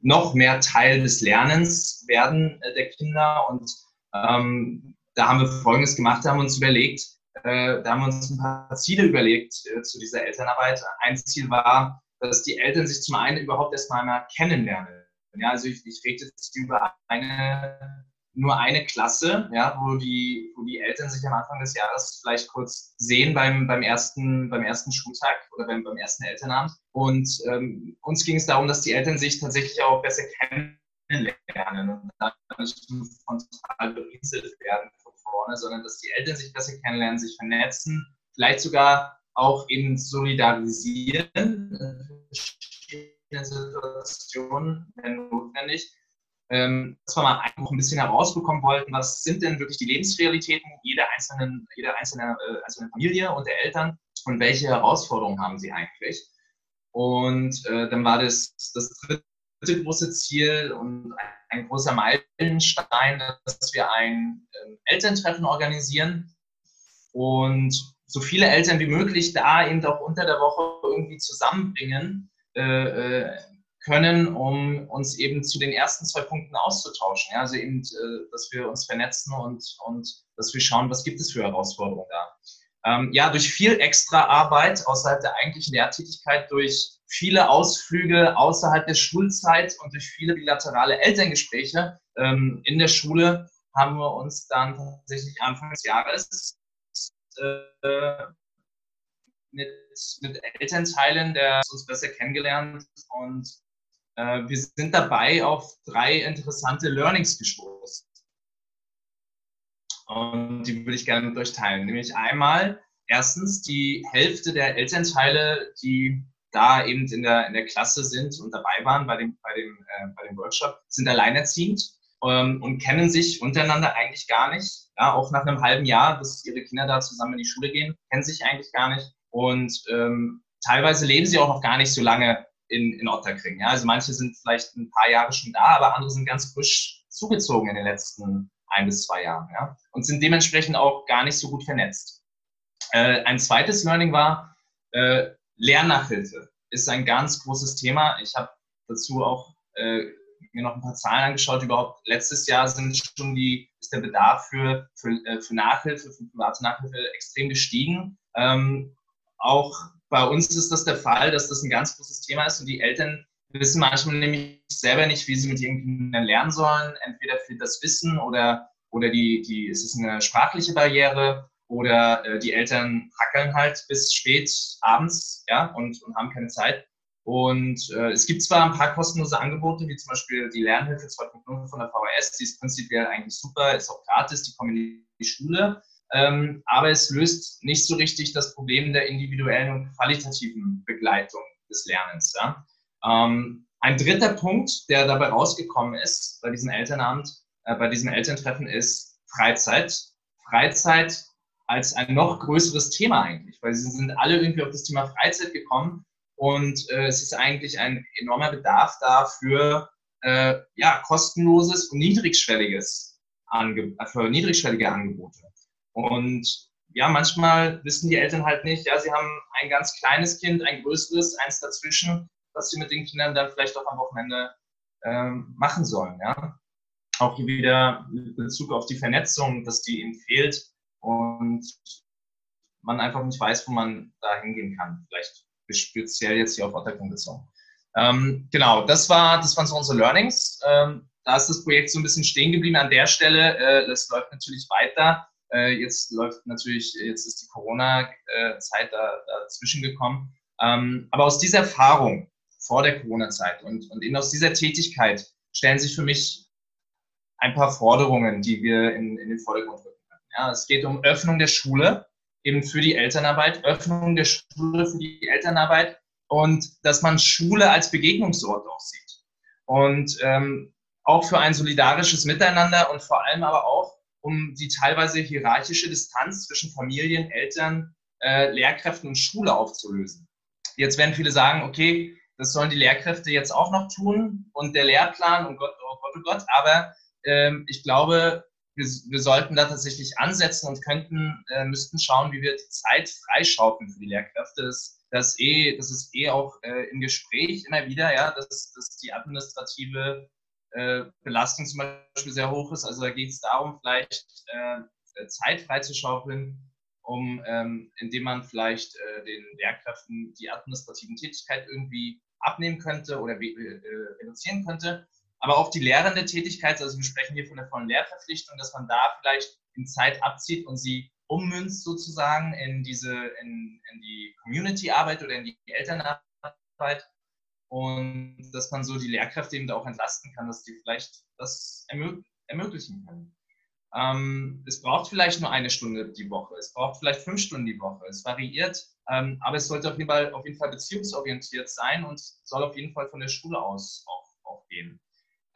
noch mehr Teil des Lernens werden äh, der Kinder. Und ähm, da haben wir Folgendes gemacht, da haben wir uns überlegt, äh, da haben wir uns ein paar Ziele überlegt äh, zu dieser Elternarbeit. Ein Ziel war, dass die Eltern sich zum einen überhaupt erstmal einmal kennenlernen. Ja, also ich, ich rede jetzt über eine, nur eine Klasse, ja, wo die, wo die Eltern sich am Anfang des Jahres vielleicht kurz sehen beim, beim, ersten, beim ersten Schultag oder beim, beim ersten Elternabend. Und ähm, uns ging es darum, dass die Eltern sich tatsächlich auch besser kennenlernen und dann nicht frontal berieselt werden von vorne, sondern dass die Eltern sich besser kennenlernen, sich vernetzen, vielleicht sogar auch in solidarisieren, verschiedenen Situationen, wenn notwendig. Ähm, dass wir mal einfach ein bisschen herausbekommen wollten, was sind denn wirklich die Lebensrealitäten jeder einzelnen, jeder einzelnen, äh, einzelnen Familie und der Eltern und welche Herausforderungen haben sie eigentlich. Und äh, dann war das das dritte große Ziel und ein, ein großer Meilenstein, dass wir ein äh, Elterntreffen organisieren und so viele Eltern wie möglich da eben auch unter der Woche irgendwie zusammenbringen äh, äh, können, um uns eben zu den ersten zwei Punkten auszutauschen. Ja? Also eben, äh, dass wir uns vernetzen und, und dass wir schauen, was gibt es für Herausforderungen da. Ähm, ja, durch viel extra Arbeit außerhalb der eigentlichen Lehrtätigkeit, durch viele Ausflüge außerhalb der Schulzeit und durch viele bilaterale Elterngespräche ähm, in der Schule haben wir uns dann tatsächlich Anfang des Jahres äh, mit, mit Elternteilen der uns besser kennengelernt und äh, wir sind dabei auf drei interessante Learnings gestoßen. Und die würde ich gerne mit euch teilen. Nämlich einmal, erstens, die Hälfte der Elternteile, die da eben in der, in der Klasse sind und dabei waren bei dem, bei dem, äh, bei dem Workshop, sind alleinerziehend ähm, und kennen sich untereinander eigentlich gar nicht. Ja, auch nach einem halben Jahr, dass ihre Kinder da zusammen in die Schule gehen, kennen sich eigentlich gar nicht. Und ähm, teilweise leben sie auch noch gar nicht so lange in, in Otterkring. Ja? Also manche sind vielleicht ein paar Jahre schon da, aber andere sind ganz frisch zugezogen in den letzten ein bis zwei Jahren. Ja? Und sind dementsprechend auch gar nicht so gut vernetzt. Äh, ein zweites Learning war, äh, Lernnachhilfe ist ein ganz großes Thema. Ich habe dazu auch äh, mir noch ein paar Zahlen angeschaut. Überhaupt letztes Jahr sind schon die, ist der Bedarf für, für, äh, für Nachhilfe, für private Nachhilfe extrem gestiegen. Ähm, auch bei uns ist das der Fall, dass das ein ganz großes Thema ist und die Eltern wissen manchmal nämlich selber nicht, wie sie mit ihren Kindern lernen sollen. Entweder fehlt das Wissen oder, oder die, die, es ist eine sprachliche Barriere oder äh, die Eltern hackeln halt bis spät abends ja, und, und haben keine Zeit. Und äh, es gibt zwar ein paar kostenlose Angebote, wie zum Beispiel die Lernhilfe 2.0 von der VHS, die ist prinzipiell eigentlich super, ist auch gratis, die kommen in die Schule, ähm, aber es löst nicht so richtig das Problem der individuellen und qualitativen Begleitung des Lernens. Ja? Ähm, ein dritter Punkt, der dabei rausgekommen ist bei diesem Elternabend, äh, bei diesem Elterntreffen, ist Freizeit. Freizeit als ein noch größeres Thema eigentlich, weil sie sind alle irgendwie auf das Thema Freizeit gekommen und äh, es ist eigentlich ein enormer Bedarf da für äh, ja, kostenloses und niedrigschwelliges Ange für niedrigschwellige Angebote. Und ja, manchmal wissen die Eltern halt nicht, ja, sie haben ein ganz kleines Kind, ein größeres, eins dazwischen, was sie mit den Kindern dann vielleicht auch am Wochenende ähm, machen sollen. Ja? Auch hier wieder mit Bezug auf die Vernetzung, dass die ihnen fehlt und man einfach nicht weiß, wo man da hingehen kann. Vielleicht speziell jetzt hier auf Otterkring bezogen. Ähm, genau, das, war, das waren so unsere Learnings. Ähm, da ist das Projekt so ein bisschen stehen geblieben an der Stelle. Äh, das läuft natürlich weiter. Äh, jetzt läuft natürlich, jetzt ist die Corona-Zeit da, dazwischen gekommen. Ähm, aber aus dieser Erfahrung vor der Corona-Zeit. Und, und eben aus dieser Tätigkeit stellen sich für mich ein paar Forderungen, die wir in, in den Vordergrund rücken können. Ja, es geht um Öffnung der Schule, eben für die Elternarbeit, Öffnung der Schule für die Elternarbeit und dass man Schule als Begegnungsort auch sieht. Und ähm, auch für ein solidarisches Miteinander und vor allem aber auch um die teilweise hierarchische Distanz zwischen Familien, Eltern, äh, Lehrkräften und Schule aufzulösen. Jetzt werden viele sagen, okay, das sollen die Lehrkräfte jetzt auch noch tun und der Lehrplan, oh Gott, oh Gott, oh Gott, aber ähm, ich glaube, wir, wir, sollten da tatsächlich ansetzen und könnten, äh, müssten schauen, wie wir die Zeit freischaufeln für die Lehrkräfte. Das, das, eh, das ist eh auch äh, im Gespräch immer wieder, ja, dass, dass die administrative äh, Belastung zum Beispiel sehr hoch ist. Also da geht es darum, vielleicht äh, Zeit freizuschaufeln, um, ähm, indem man vielleicht äh, den Lehrkräften die administrativen Tätigkeit irgendwie abnehmen könnte oder äh, reduzieren könnte. Aber auch die lehrende Tätigkeit, also wir sprechen hier von der vollen Lehrverpflichtung, dass man da vielleicht in Zeit abzieht und sie ummünzt sozusagen in diese, in, in die Community-Arbeit oder in die Elternarbeit und dass man so die Lehrkräfte eben da auch entlasten kann, dass die vielleicht das ermög ermöglichen können. Ähm, es braucht vielleicht nur eine Stunde die Woche, es braucht vielleicht fünf Stunden die Woche, es variiert, ähm, aber es sollte auf jeden, Fall, auf jeden Fall beziehungsorientiert sein und soll auf jeden Fall von der Schule aus auch, auch gehen.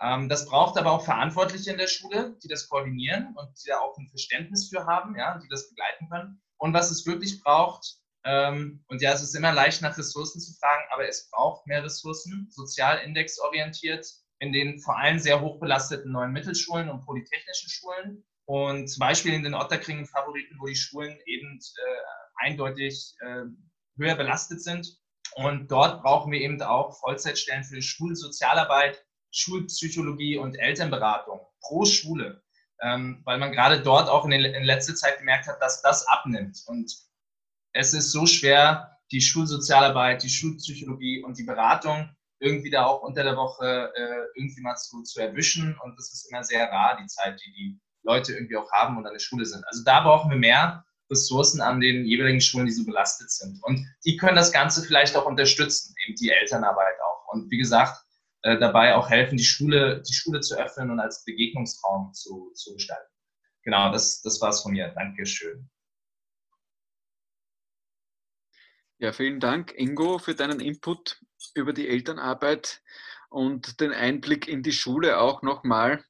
Ähm, das braucht aber auch Verantwortliche in der Schule, die das koordinieren und die da auch ein Verständnis für haben, ja, die das begleiten können. Und was es wirklich braucht, und ja, es ist immer leicht nach Ressourcen zu fragen, aber es braucht mehr Ressourcen, sozial indexorientiert, in den vor allem sehr hoch belasteten neuen Mittelschulen und polytechnischen Schulen. Und zum Beispiel in den Otterkringen Favoriten, wo die Schulen eben äh, eindeutig äh, höher belastet sind. Und dort brauchen wir eben auch Vollzeitstellen für Schulsozialarbeit, Schulpsychologie und Elternberatung pro Schule. Ähm, weil man gerade dort auch in, den, in letzter Zeit gemerkt hat, dass das abnimmt. Und es ist so schwer, die Schulsozialarbeit, die Schulpsychologie und die Beratung irgendwie da auch unter der Woche äh, irgendwie mal zu, zu erwischen. Und das ist immer sehr rar, die Zeit, die die Leute irgendwie auch haben und an der Schule sind. Also da brauchen wir mehr Ressourcen an den jeweiligen Schulen, die so belastet sind. Und die können das Ganze vielleicht auch unterstützen, eben die Elternarbeit auch. Und wie gesagt, äh, dabei auch helfen, die Schule, die Schule zu öffnen und als Begegnungsraum zu, zu gestalten. Genau, das, das war es von mir. Dankeschön. Ja, vielen Dank, Ingo, für deinen Input über die Elternarbeit und den Einblick in die Schule auch nochmal.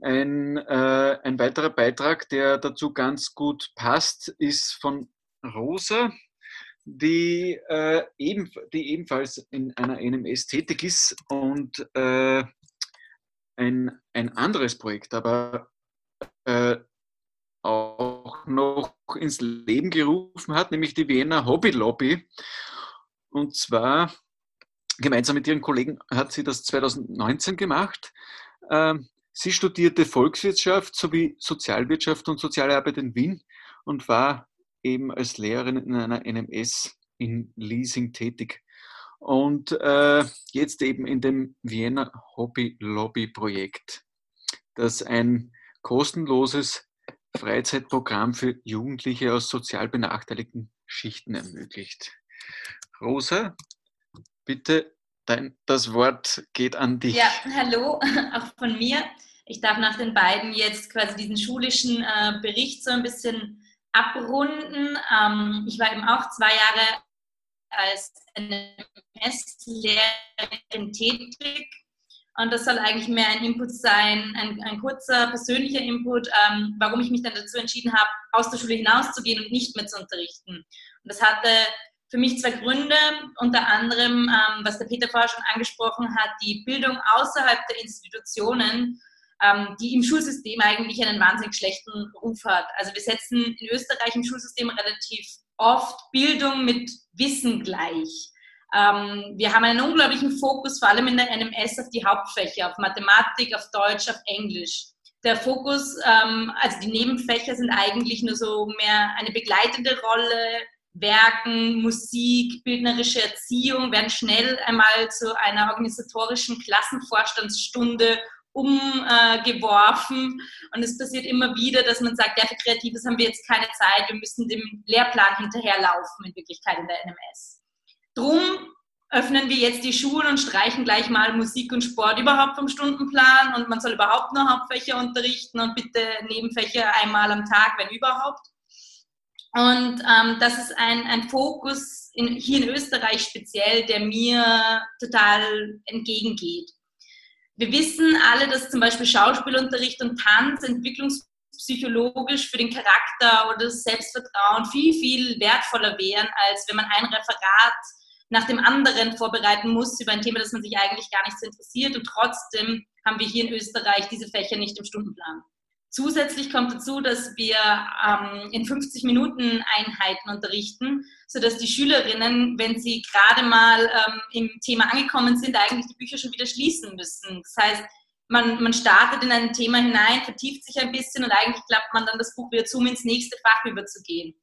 Ein, äh, ein weiterer Beitrag, der dazu ganz gut passt, ist von Rosa, die, äh, eben, die ebenfalls in einer NMS tätig ist und äh, ein, ein anderes Projekt, aber äh, auch noch ins Leben gerufen hat, nämlich die Wiener Hobby Lobby. Und zwar gemeinsam mit ihren Kollegen hat sie das 2019 gemacht. Ähm, sie studierte Volkswirtschaft sowie Sozialwirtschaft und Sozialarbeit in Wien und war eben als Lehrerin in einer NMS in Leasing tätig. Und äh, jetzt eben in dem Vienna Hobby Lobby Projekt, das ein kostenloses Freizeitprogramm für Jugendliche aus sozial benachteiligten Schichten ermöglicht. Rosa, bitte, dein, das Wort geht an dich. Ja, hallo, auch von mir. Ich darf nach den beiden jetzt quasi diesen schulischen äh, Bericht so ein bisschen abrunden. Ähm, ich war eben auch zwei Jahre als NMS-Lehrerin tätig und das soll eigentlich mehr ein Input sein, ein, ein kurzer persönlicher Input, ähm, warum ich mich dann dazu entschieden habe, aus der Schule hinauszugehen und nicht mehr zu unterrichten. Und das hatte für mich zwei Gründe, unter anderem, ähm, was der Peter vorher schon angesprochen hat, die Bildung außerhalb der Institutionen, ähm, die im Schulsystem eigentlich einen wahnsinnig schlechten Ruf hat. Also wir setzen in Österreich im Schulsystem relativ oft Bildung mit Wissen gleich. Ähm, wir haben einen unglaublichen Fokus, vor allem in der NMS, auf die Hauptfächer, auf Mathematik, auf Deutsch, auf Englisch. Der Fokus, ähm, also die Nebenfächer sind eigentlich nur so mehr eine begleitende Rolle. Werken, Musik, bildnerische Erziehung werden schnell einmal zu einer organisatorischen Klassenvorstandsstunde umgeworfen. Äh, und es passiert immer wieder, dass man sagt, ja, für Kreatives haben wir jetzt keine Zeit, wir müssen dem Lehrplan hinterherlaufen, in Wirklichkeit in der NMS. Drum öffnen wir jetzt die Schulen und streichen gleich mal Musik und Sport überhaupt vom Stundenplan und man soll überhaupt nur Hauptfächer unterrichten und bitte Nebenfächer einmal am Tag, wenn überhaupt. Und ähm, das ist ein, ein Fokus in, hier in Österreich speziell, der mir total entgegengeht. Wir wissen alle, dass zum Beispiel Schauspielunterricht und Tanz entwicklungspsychologisch für den Charakter oder das Selbstvertrauen viel, viel wertvoller wären, als wenn man ein Referat nach dem anderen vorbereiten muss über ein Thema, das man sich eigentlich gar nicht so interessiert. Und trotzdem haben wir hier in Österreich diese Fächer nicht im Stundenplan. Zusätzlich kommt dazu, dass wir ähm, in 50 Minuten Einheiten unterrichten, sodass die Schülerinnen, wenn sie gerade mal ähm, im Thema angekommen sind, eigentlich die Bücher schon wieder schließen müssen. Das heißt, man, man startet in ein Thema hinein, vertieft sich ein bisschen und eigentlich klappt man dann das Buch wieder zu, um ins nächste Fach überzugehen.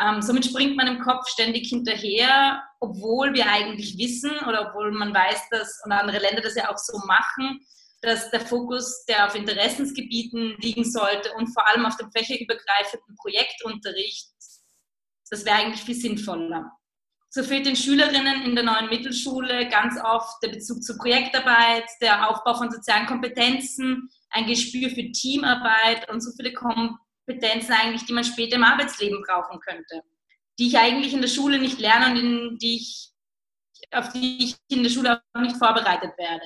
Ähm, somit springt man im Kopf ständig hinterher, obwohl wir eigentlich wissen oder obwohl man weiß, dass und andere Länder das ja auch so machen, dass der Fokus, der auf Interessensgebieten liegen sollte und vor allem auf dem fächerübergreifenden Projektunterricht, das wäre eigentlich viel sinnvoller. So fehlt den Schülerinnen in der neuen Mittelschule ganz oft der Bezug zur Projektarbeit, der Aufbau von sozialen Kompetenzen, ein Gespür für Teamarbeit und so viele Kompetenzen eigentlich, die man später im Arbeitsleben brauchen könnte, die ich eigentlich in der Schule nicht lerne und in die ich, auf die ich in der Schule auch nicht vorbereitet werde.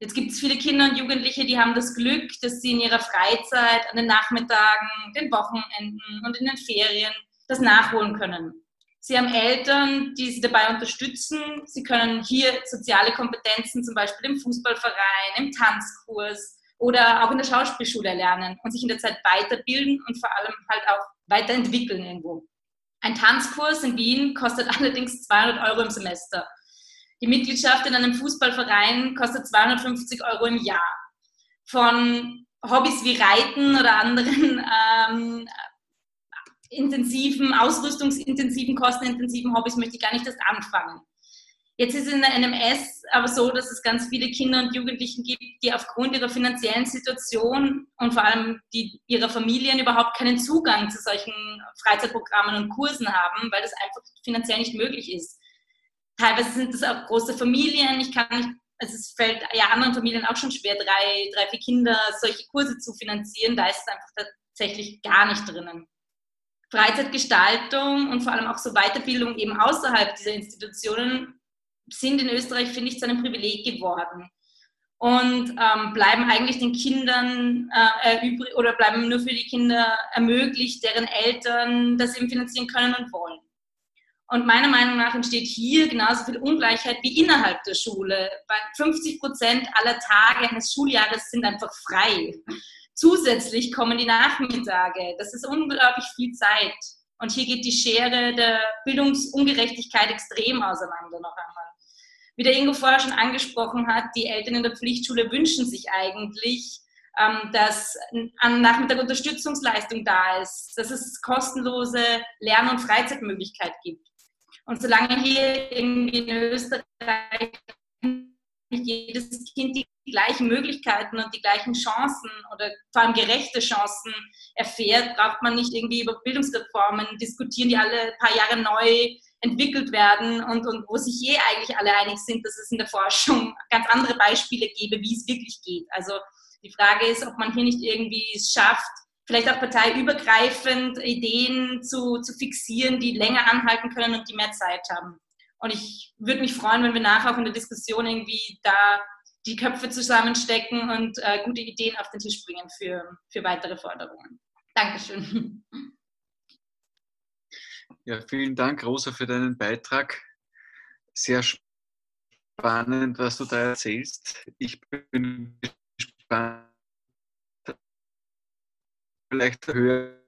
Jetzt gibt es viele Kinder und Jugendliche, die haben das Glück, dass sie in ihrer Freizeit, an den Nachmittagen, den Wochenenden und in den Ferien das nachholen können. Sie haben Eltern, die sie dabei unterstützen. Sie können hier soziale Kompetenzen, zum Beispiel im Fußballverein, im Tanzkurs oder auch in der Schauspielschule lernen und sich in der Zeit weiterbilden und vor allem halt auch weiterentwickeln irgendwo. Ein Tanzkurs in Wien kostet allerdings 200 Euro im Semester. Die Mitgliedschaft in einem Fußballverein kostet 250 Euro im Jahr. Von Hobbys wie Reiten oder anderen ähm, intensiven, ausrüstungsintensiven, kostenintensiven Hobbys möchte ich gar nicht erst anfangen. Jetzt ist in der NMS aber so, dass es ganz viele Kinder und Jugendlichen gibt, die aufgrund ihrer finanziellen Situation und vor allem die, ihrer Familien überhaupt keinen Zugang zu solchen Freizeitprogrammen und Kursen haben, weil das einfach finanziell nicht möglich ist. Teilweise sind es auch große Familien. Ich kann nicht, also es fällt ja anderen Familien auch schon schwer, drei, drei, vier Kinder solche Kurse zu finanzieren. Da ist es einfach tatsächlich gar nicht drinnen. Freizeitgestaltung und vor allem auch so Weiterbildung eben außerhalb dieser Institutionen sind in Österreich, finde ich, zu einem Privileg geworden und ähm, bleiben eigentlich den Kindern äh, übrig oder bleiben nur für die Kinder ermöglicht, deren Eltern das eben finanzieren können und wollen. Und meiner Meinung nach entsteht hier genauso viel Ungleichheit wie innerhalb der Schule, weil 50 Prozent aller Tage eines Schuljahres sind einfach frei. Zusätzlich kommen die Nachmittage. Das ist unglaublich viel Zeit. Und hier geht die Schere der Bildungsungerechtigkeit extrem auseinander noch einmal. Wie der Ingo vorher schon angesprochen hat, die Eltern in der Pflichtschule wünschen sich eigentlich, ähm, dass am Nachmittag Unterstützungsleistung da ist, dass es kostenlose Lern- und Freizeitmöglichkeit gibt. Und solange hier irgendwie in Österreich nicht jedes Kind die gleichen Möglichkeiten und die gleichen Chancen oder vor allem gerechte Chancen erfährt, braucht man nicht irgendwie über Bildungsreformen diskutieren, die alle paar Jahre neu entwickelt werden und, und wo sich je eigentlich alle einig sind, dass es in der Forschung ganz andere Beispiele gäbe, wie es wirklich geht. Also die Frage ist, ob man hier nicht irgendwie es schafft, vielleicht auch parteiübergreifend Ideen zu, zu fixieren, die länger anhalten können und die mehr Zeit haben. Und ich würde mich freuen, wenn wir nachher auch in der Diskussion irgendwie da die Köpfe zusammenstecken und äh, gute Ideen auf den Tisch bringen für, für weitere Forderungen. Dankeschön. Ja, vielen Dank, Rosa, für deinen Beitrag. Sehr spannend, was du da erzählst. Ich bin gespannt, vielleicht hören,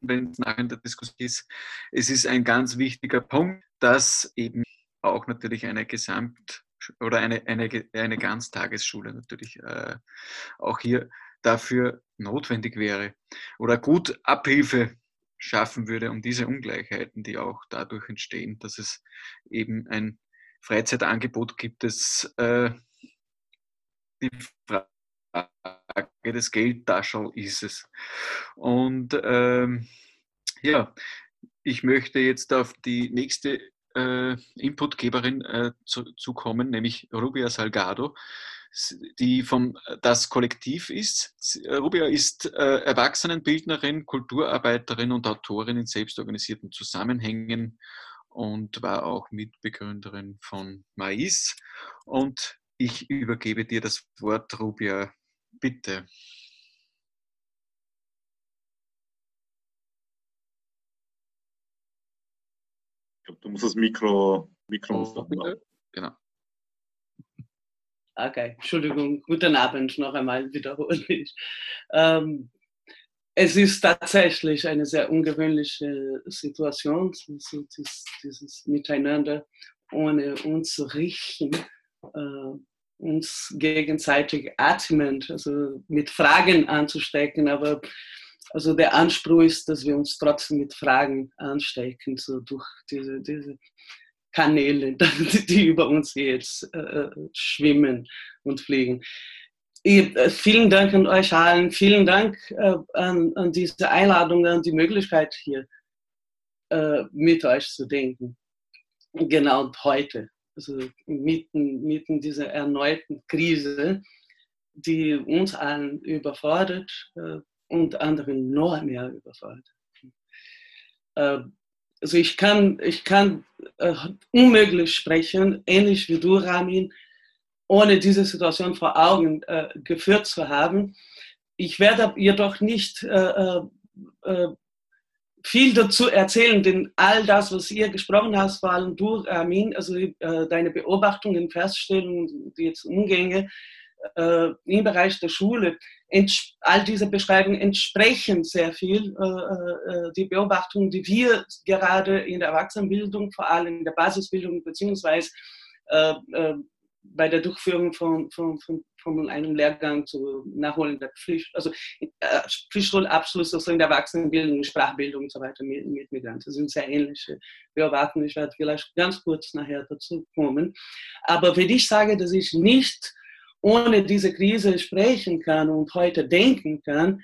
wenn es nachher in der Diskussion ist. Es ist ein ganz wichtiger Punkt, dass eben auch natürlich eine Gesamt- oder eine, eine, eine Ganztagesschule natürlich äh, auch hier dafür notwendig wäre oder gut Abhilfe schaffen würde, um diese Ungleichheiten, die auch dadurch entstehen, dass es eben ein Freizeitangebot gibt, das äh, die Frage des Geldtaschel ist es. Und ähm, ja, ich möchte jetzt auf die nächste äh, Inputgeberin äh, zu, zu, nämlich Rubia Salgado, die vom Das Kollektiv ist. Rubia ist äh, Erwachsenenbildnerin, Kulturarbeiterin und Autorin in selbstorganisierten Zusammenhängen und war auch Mitbegründerin von Mais. Und ich übergebe dir das Wort, Rubia. Bitte. Ich glaube, du musst das Mikro, Mikro oh, Genau. Okay, Entschuldigung, guten Abend noch einmal wiederhole ich. Ähm, es ist tatsächlich eine sehr ungewöhnliche Situation, dieses, dieses Miteinander ohne uns zu riechen, äh, uns gegenseitig atmend, also mit Fragen anzustecken, aber also der Anspruch ist, dass wir uns trotzdem mit Fragen anstecken, so durch diese, diese Kanäle, die über uns jetzt äh, schwimmen und fliegen. Ich, äh, vielen Dank an euch allen, vielen Dank äh, an, an, diese Einladung, an die Möglichkeit hier äh, mit euch zu denken. Genau heute, also mitten, mitten dieser erneuten Krise, die uns allen überfordert, äh, und anderen noch mehr überfordert. Äh, also ich kann, ich kann äh, unmöglich sprechen, ähnlich wie du, Ramin, ohne diese Situation vor Augen äh, geführt zu haben. Ich werde jedoch nicht äh, äh, viel dazu erzählen, denn all das, was ihr gesprochen habt, vor allem du, Ramin, also äh, deine Beobachtungen, Feststellungen, die jetzt Umgänge im Bereich der Schule, all diese Beschreibungen entsprechen sehr viel äh, äh, die Beobachtungen, die wir gerade in der Erwachsenenbildung, vor allem in der Basisbildung beziehungsweise äh, äh, bei der Durchführung von, von, von, von einem Lehrgang zu nachholender Pflicht, also äh, Pflichtschulabschluss also in der Erwachsenenbildung, Sprachbildung und so weiter mit, mit Migranten das sind sehr ähnliche Beobachtungen. Ich werde vielleicht ganz kurz nachher dazu kommen. Aber wenn ich sage, dass ich nicht ohne diese Krise sprechen kann und heute denken kann,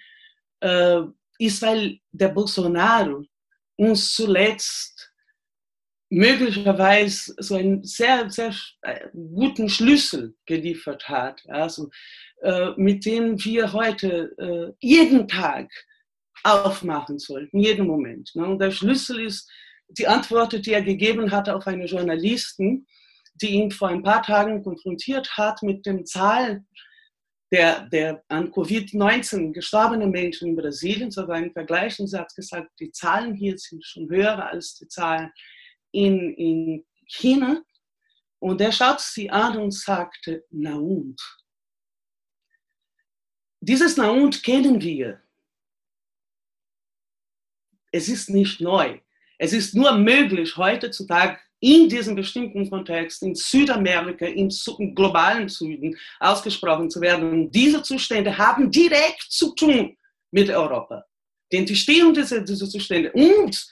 äh, ist, weil der Bolsonaro uns zuletzt möglicherweise so einen sehr, sehr äh, guten Schlüssel geliefert hat, also, äh, mit dem wir heute äh, jeden Tag aufmachen sollten, jeden Moment. Ne? Und der Schlüssel ist die Antwort, die er gegeben hat auf eine Journalisten, die ihn vor ein paar Tagen konfrontiert hat mit den Zahlen der, der an Covid-19 gestorbenen Menschen in Brasilien, sogar einen Vergleich. Und sie hat gesagt, die Zahlen hier sind schon höher als die Zahlen in, in China. Und er schaut sie an und sagte, na und? Dieses na und kennen wir. Es ist nicht neu. Es ist nur möglich, heutzutage in diesem bestimmten Kontext in Südamerika, im globalen Süden ausgesprochen zu werden. Und diese Zustände haben direkt zu tun mit Europa. Die Entstehung dieser, dieser Zustände und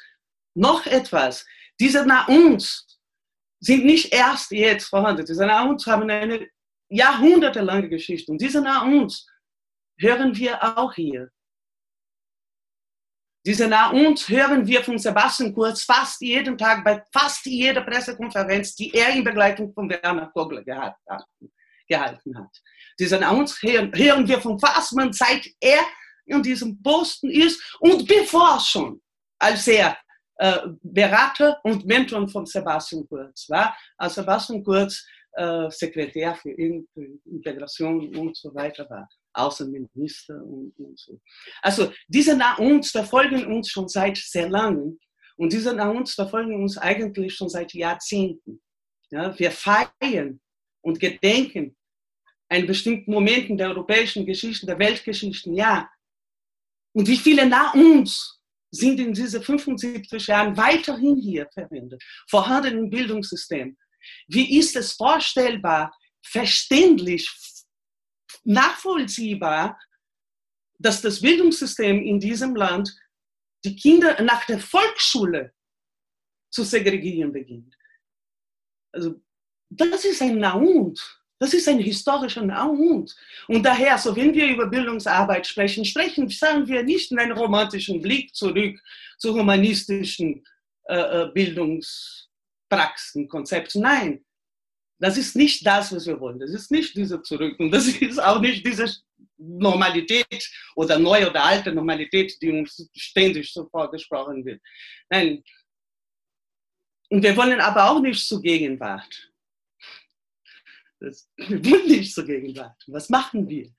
noch etwas, diese nach uns sind nicht erst jetzt vorhanden. Diese nach uns haben eine jahrhundertelange Geschichte. Und diese nach uns hören wir auch hier. Diese nach uns hören wir von Sebastian Kurz fast jeden Tag bei fast jeder Pressekonferenz, die er in Begleitung von Werner Kogler gehalten hat. Diese uns hören, hören wir von Fassmann, seit er in diesem Posten ist und bevor schon, als er äh, Berater und Mentor von Sebastian Kurz war, als Sebastian Kurz äh, Sekretär für Integration und so weiter war. Außenminister und, und so. Also diese uns verfolgen uns schon seit sehr langem und diese uns verfolgen uns eigentlich schon seit Jahrzehnten. Ja, wir feiern und gedenken einen bestimmten Momenten der europäischen Geschichte, der Weltgeschichten, ja. Und wie viele nach uns sind in diesen 75 Jahren weiterhin hier verwendet, vorhanden im Bildungssystem. Wie ist es vorstellbar, verständlich, nachvollziehbar, dass das Bildungssystem in diesem Land die Kinder nach der Volksschule zu segregieren beginnt. Also das ist ein Naund. Das ist ein historischer Naund. Und daher, so wenn wir über Bildungsarbeit sprechen, sprechen, sagen wir nicht in einen romantischen Blick zurück zu humanistischen äh, äh Bildungs Praxen, Konzepten. Nein, das ist nicht das, was wir wollen. Das ist nicht diese Zurück und das ist auch nicht diese Normalität oder neue oder alte Normalität, die uns ständig so vorgesprochen wird. Nein. Und wir wollen aber auch nicht zur Gegenwart. Das, wir wollen nicht zur Gegenwart. Was machen wir?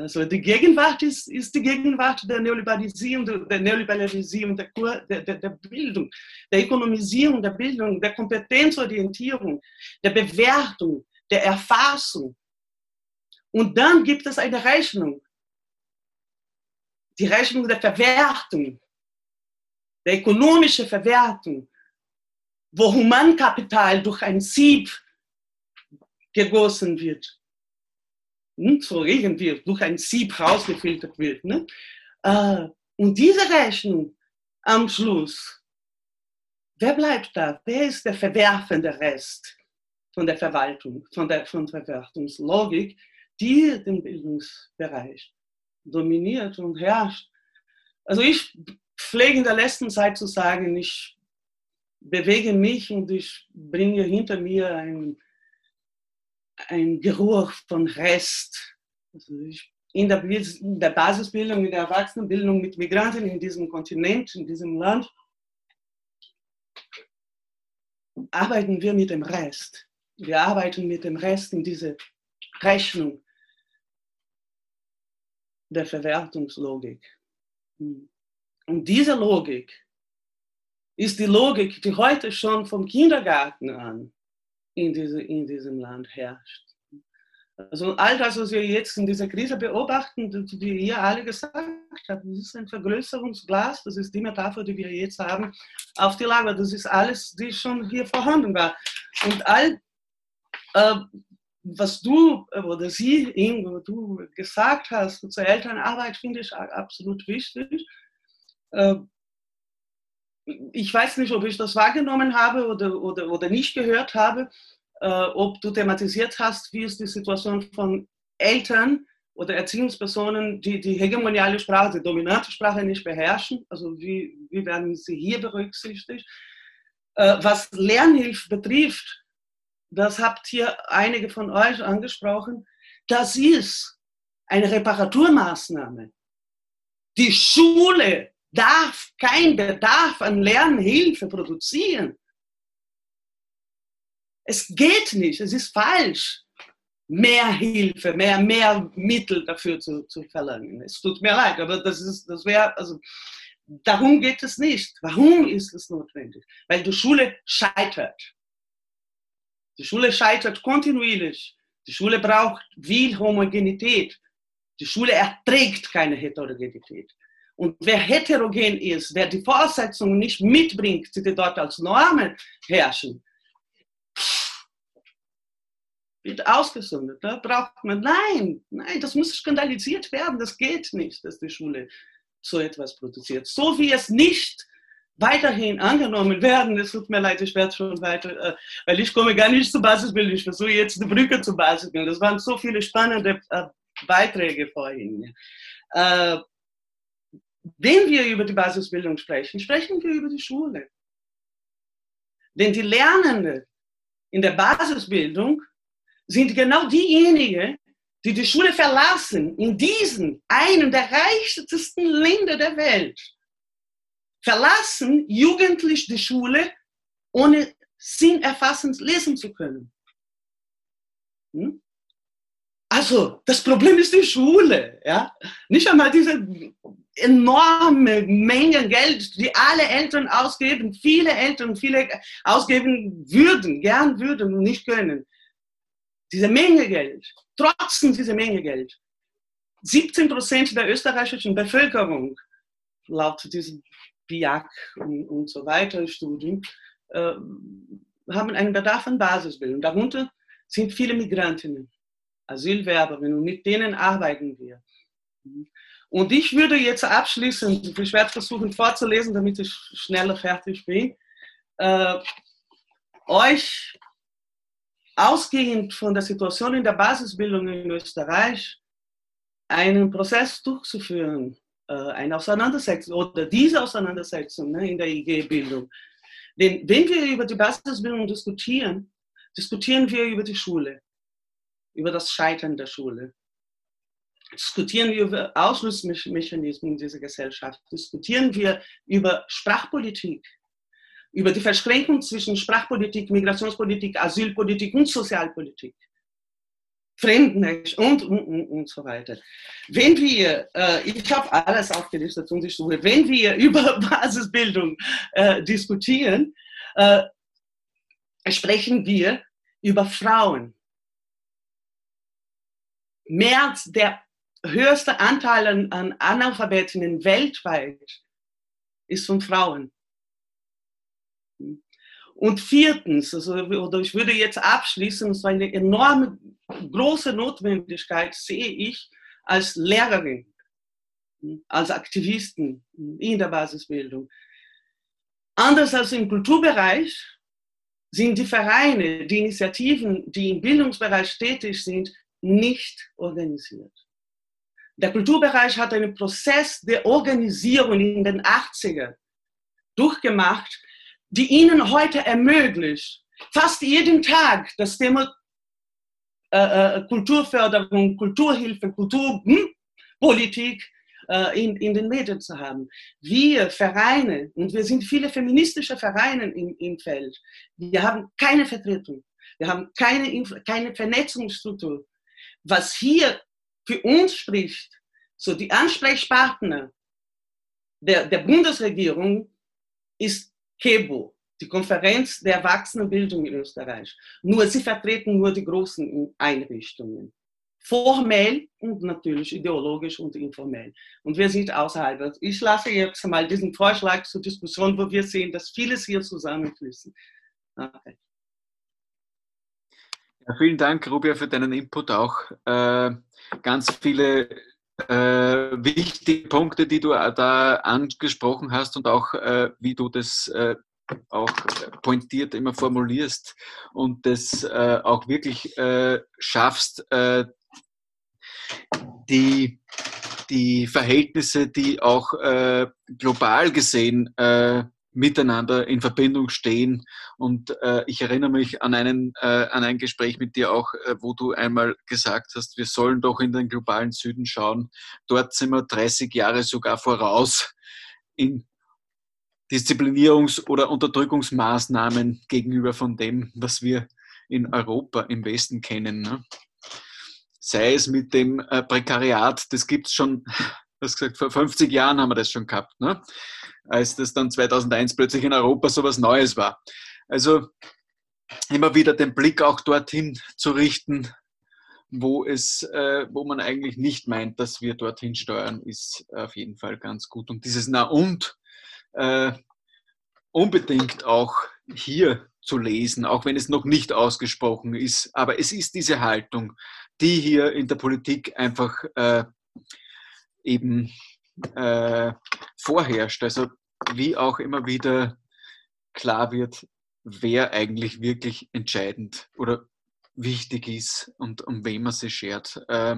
Also die Gegenwart ist, ist die Gegenwart der Neoliberalisierung, der Neoliberalisierung der, der, der, Bildung, der Ökonomisierung der Bildung, der Kompetenzorientierung, der Bewertung, der Erfassung. Und dann gibt es eine Rechnung, die Rechnung der Verwertung, der ökonomischen Verwertung, wo Humankapital durch ein Sieb gegossen wird hm, so irgendwie durch ein Sieb rausgefiltert wird. Ne? Äh, und diese Rechnung am Schluss, wer bleibt da? Wer ist der verwerfende Rest von der Verwaltung, von der, von der Verwertungslogik, die den Bildungsbereich dominiert und herrscht? Also ich pflege in der letzten Zeit zu sagen, ich bewege mich und ich bringe hinter mir ein ein Geruch von Rest. Also in, der, in der Basisbildung, in der Erwachsenenbildung mit Migranten in diesem Kontinent, in diesem Land, arbeiten wir mit dem Rest. Wir arbeiten mit dem Rest in diese Rechnung der Verwertungslogik. Und diese Logik ist die Logik, die heute schon vom Kindergarten an in, diese, in diesem Land herrscht. Also all das, was wir jetzt in dieser Krise beobachten, wie ihr alle gesagt habt, das ist ein Vergrößerungsglas, das ist die Metapher, die wir jetzt haben, auf die Lage. Das ist alles, die schon hier vorhanden war. Und all, äh, was du oder sie, Ingo, du gesagt hast zur Elternarbeit, finde ich absolut wichtig. Äh, ich weiß nicht, ob ich das wahrgenommen habe oder, oder, oder nicht gehört habe, äh, ob du thematisiert hast, wie ist die Situation von Eltern oder Erziehungspersonen, die die hegemoniale Sprache, die dominante Sprache nicht beherrschen. Also wie, wie werden sie hier berücksichtigt? Äh, was Lernhilfe betrifft, das habt hier einige von euch angesprochen, das ist eine Reparaturmaßnahme. Die Schule darf kein Bedarf an Lernhilfe produzieren. Es geht nicht, es ist falsch, mehr Hilfe, mehr, mehr Mittel dafür zu, zu verlangen. Es tut mir leid, aber das, ist, das wäre, also darum geht es nicht. Warum ist es notwendig? Weil die Schule scheitert. Die Schule scheitert kontinuierlich. Die Schule braucht viel Homogenität. Die Schule erträgt keine Heterogenität. Und wer heterogen ist, wer die Voraussetzungen nicht mitbringt, die dort als Normen herrschen, wird ausgesondert. Da braucht man, nein, nein, das muss skandalisiert werden. Das geht nicht, dass die Schule so etwas produziert. So wie es nicht weiterhin angenommen werden. Es tut mir leid, ich werde schon weiter, äh, weil ich komme gar nicht zur Basisbildung. Ich versuche jetzt eine Brücke zur Basisbildung. Das waren so viele spannende äh, Beiträge vorhin. Äh, wenn wir über die Basisbildung sprechen, sprechen wir über die Schule. Denn die Lernenden in der Basisbildung sind genau diejenigen, die die Schule verlassen, in diesen, einem der reichsten Länder der Welt, verlassen jugendlich die Schule, ohne sinnerfassend lesen zu können. Hm? Also, das Problem ist die Schule. Ja? Nicht einmal diese enorme Menge Geld, die alle Eltern ausgeben, viele Eltern, viele ausgeben würden, gern würden und nicht können. Diese Menge Geld, trotzdem diese Menge Geld. 17 Prozent der österreichischen Bevölkerung, laut diesem BIAC und, und so weiter Studien, äh, haben einen Bedarf an Basisbildung. Darunter sind viele Migrantinnen. Asylwerberinnen und mit denen arbeiten wir. Und ich würde jetzt abschließend, ich werde versuchen vorzulesen, damit ich schneller fertig bin, äh, euch ausgehend von der Situation in der Basisbildung in Österreich einen Prozess durchzuführen, äh, eine Auseinandersetzung oder diese Auseinandersetzung ne, in der IG-Bildung Denn wenn wir über die Basisbildung diskutieren, diskutieren wir über die Schule, über das Scheitern der Schule. Diskutieren wir über Ausschlussmechanismen dieser Gesellschaft, diskutieren wir über Sprachpolitik, über die Verschränkung zwischen Sprachpolitik, Migrationspolitik, Asylpolitik und Sozialpolitik. Fremdenrecht und, und, und, und so weiter. Wenn wir, äh, ich habe alles aufgelistet und ich suche, wenn wir über Basisbildung äh, diskutieren, äh, sprechen wir über Frauen. Mehr als der höchste Anteil an, an Analphabetinnen weltweit ist von Frauen. Und viertens, also, oder ich würde jetzt abschließen, so eine enorme, große Notwendigkeit sehe ich als Lehrerin, als Aktivisten in der Basisbildung. Anders als im Kulturbereich sind die Vereine, die Initiativen, die im Bildungsbereich tätig sind, nicht organisiert. Der Kulturbereich hat einen Prozess der Organisierung in den 80er durchgemacht, die ihnen heute ermöglicht, fast jeden Tag das Thema äh, äh Kulturförderung, Kulturhilfe, Kulturpolitik äh, in, in den Medien zu haben. Wir Vereine, und wir sind viele feministische Vereine im, im Feld, wir haben keine Vertretung, wir haben keine, keine Vernetzungsstruktur. Was hier für uns spricht, so die Ansprechpartner der, der Bundesregierung ist KEBO, die Konferenz der Erwachsenenbildung in Österreich. Nur sie vertreten nur die großen Einrichtungen. Formell und natürlich ideologisch und informell. Und wir sind außerhalb. Ich lasse jetzt mal diesen Vorschlag zur Diskussion, wo wir sehen, dass vieles hier zusammenfließen. Okay. Ja, vielen Dank, Rubia, für deinen Input auch. Äh, ganz viele äh, wichtige Punkte, die du da angesprochen hast und auch äh, wie du das äh, auch pointiert immer formulierst und das äh, auch wirklich äh, schaffst, äh, die, die Verhältnisse, die auch global gesehen miteinander in Verbindung stehen. Und äh, ich erinnere mich an, einen, äh, an ein Gespräch mit dir auch, äh, wo du einmal gesagt hast, wir sollen doch in den globalen Süden schauen. Dort sind wir 30 Jahre sogar voraus in Disziplinierungs- oder Unterdrückungsmaßnahmen gegenüber von dem, was wir in Europa im Westen kennen. Ne? Sei es mit dem äh, Prekariat, das gibt es schon, was gesagt, vor 50 Jahren haben wir das schon gehabt. Ne? Als das dann 2001 plötzlich in Europa so was Neues war. Also immer wieder den Blick auch dorthin zu richten, wo, es, äh, wo man eigentlich nicht meint, dass wir dorthin steuern, ist auf jeden Fall ganz gut. Und dieses Na und äh, unbedingt auch hier zu lesen, auch wenn es noch nicht ausgesprochen ist. Aber es ist diese Haltung, die hier in der Politik einfach äh, eben äh, vorherrscht. Also wie auch immer wieder klar wird, wer eigentlich wirklich entscheidend oder wichtig ist und um wen man sich schert, äh,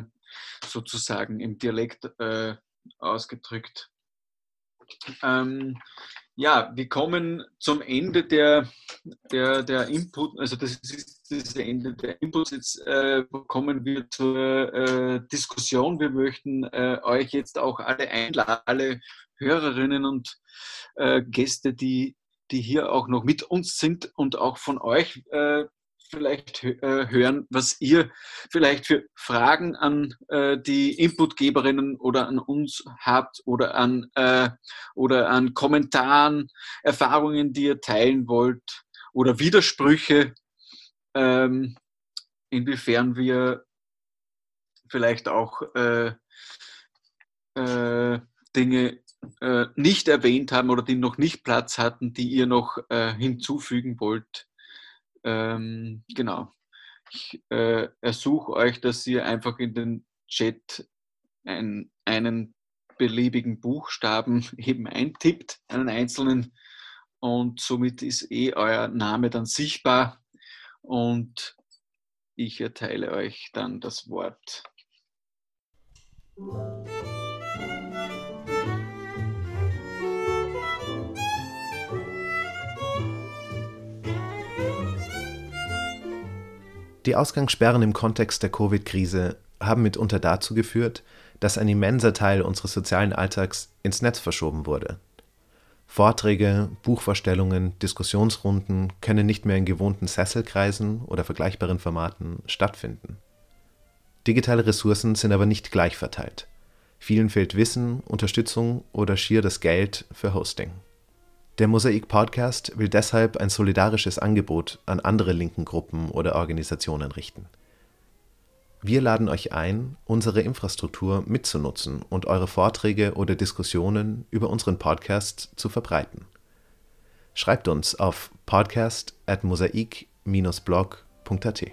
sozusagen im Dialekt äh, ausgedrückt. Ähm, ja, wir kommen zum Ende der, der, der Input, also das ist das Ende der Inputs. Jetzt äh, kommen wir zur äh, Diskussion. Wir möchten äh, euch jetzt auch alle einladen, alle Hörerinnen und äh, Gäste, die, die hier auch noch mit uns sind und auch von euch äh, vielleicht äh, hören, was ihr vielleicht für Fragen an die Inputgeberinnen oder an uns habt oder an, oder an Kommentaren, Erfahrungen, die ihr teilen wollt oder Widersprüche, ähm, inwiefern wir vielleicht auch äh, äh, Dinge äh, nicht erwähnt haben oder die noch nicht Platz hatten, die ihr noch hinzufügen wollt. Ähm, genau. Ich äh, ersuche euch, dass ihr einfach in den Chat ein, einen beliebigen Buchstaben eben eintippt, einen einzelnen, und somit ist eh euer Name dann sichtbar und ich erteile euch dann das Wort. Die Ausgangssperren im Kontext der Covid-Krise haben mitunter dazu geführt, dass ein immenser Teil unseres sozialen Alltags ins Netz verschoben wurde. Vorträge, Buchvorstellungen, Diskussionsrunden können nicht mehr in gewohnten Sesselkreisen oder vergleichbaren Formaten stattfinden. Digitale Ressourcen sind aber nicht gleich verteilt. Vielen fehlt Wissen, Unterstützung oder schier das Geld für Hosting. Der Mosaik Podcast will deshalb ein solidarisches Angebot an andere linken Gruppen oder Organisationen richten. Wir laden euch ein, unsere Infrastruktur mitzunutzen und eure Vorträge oder Diskussionen über unseren Podcast zu verbreiten. Schreibt uns auf podcast at mosaik-blog.at.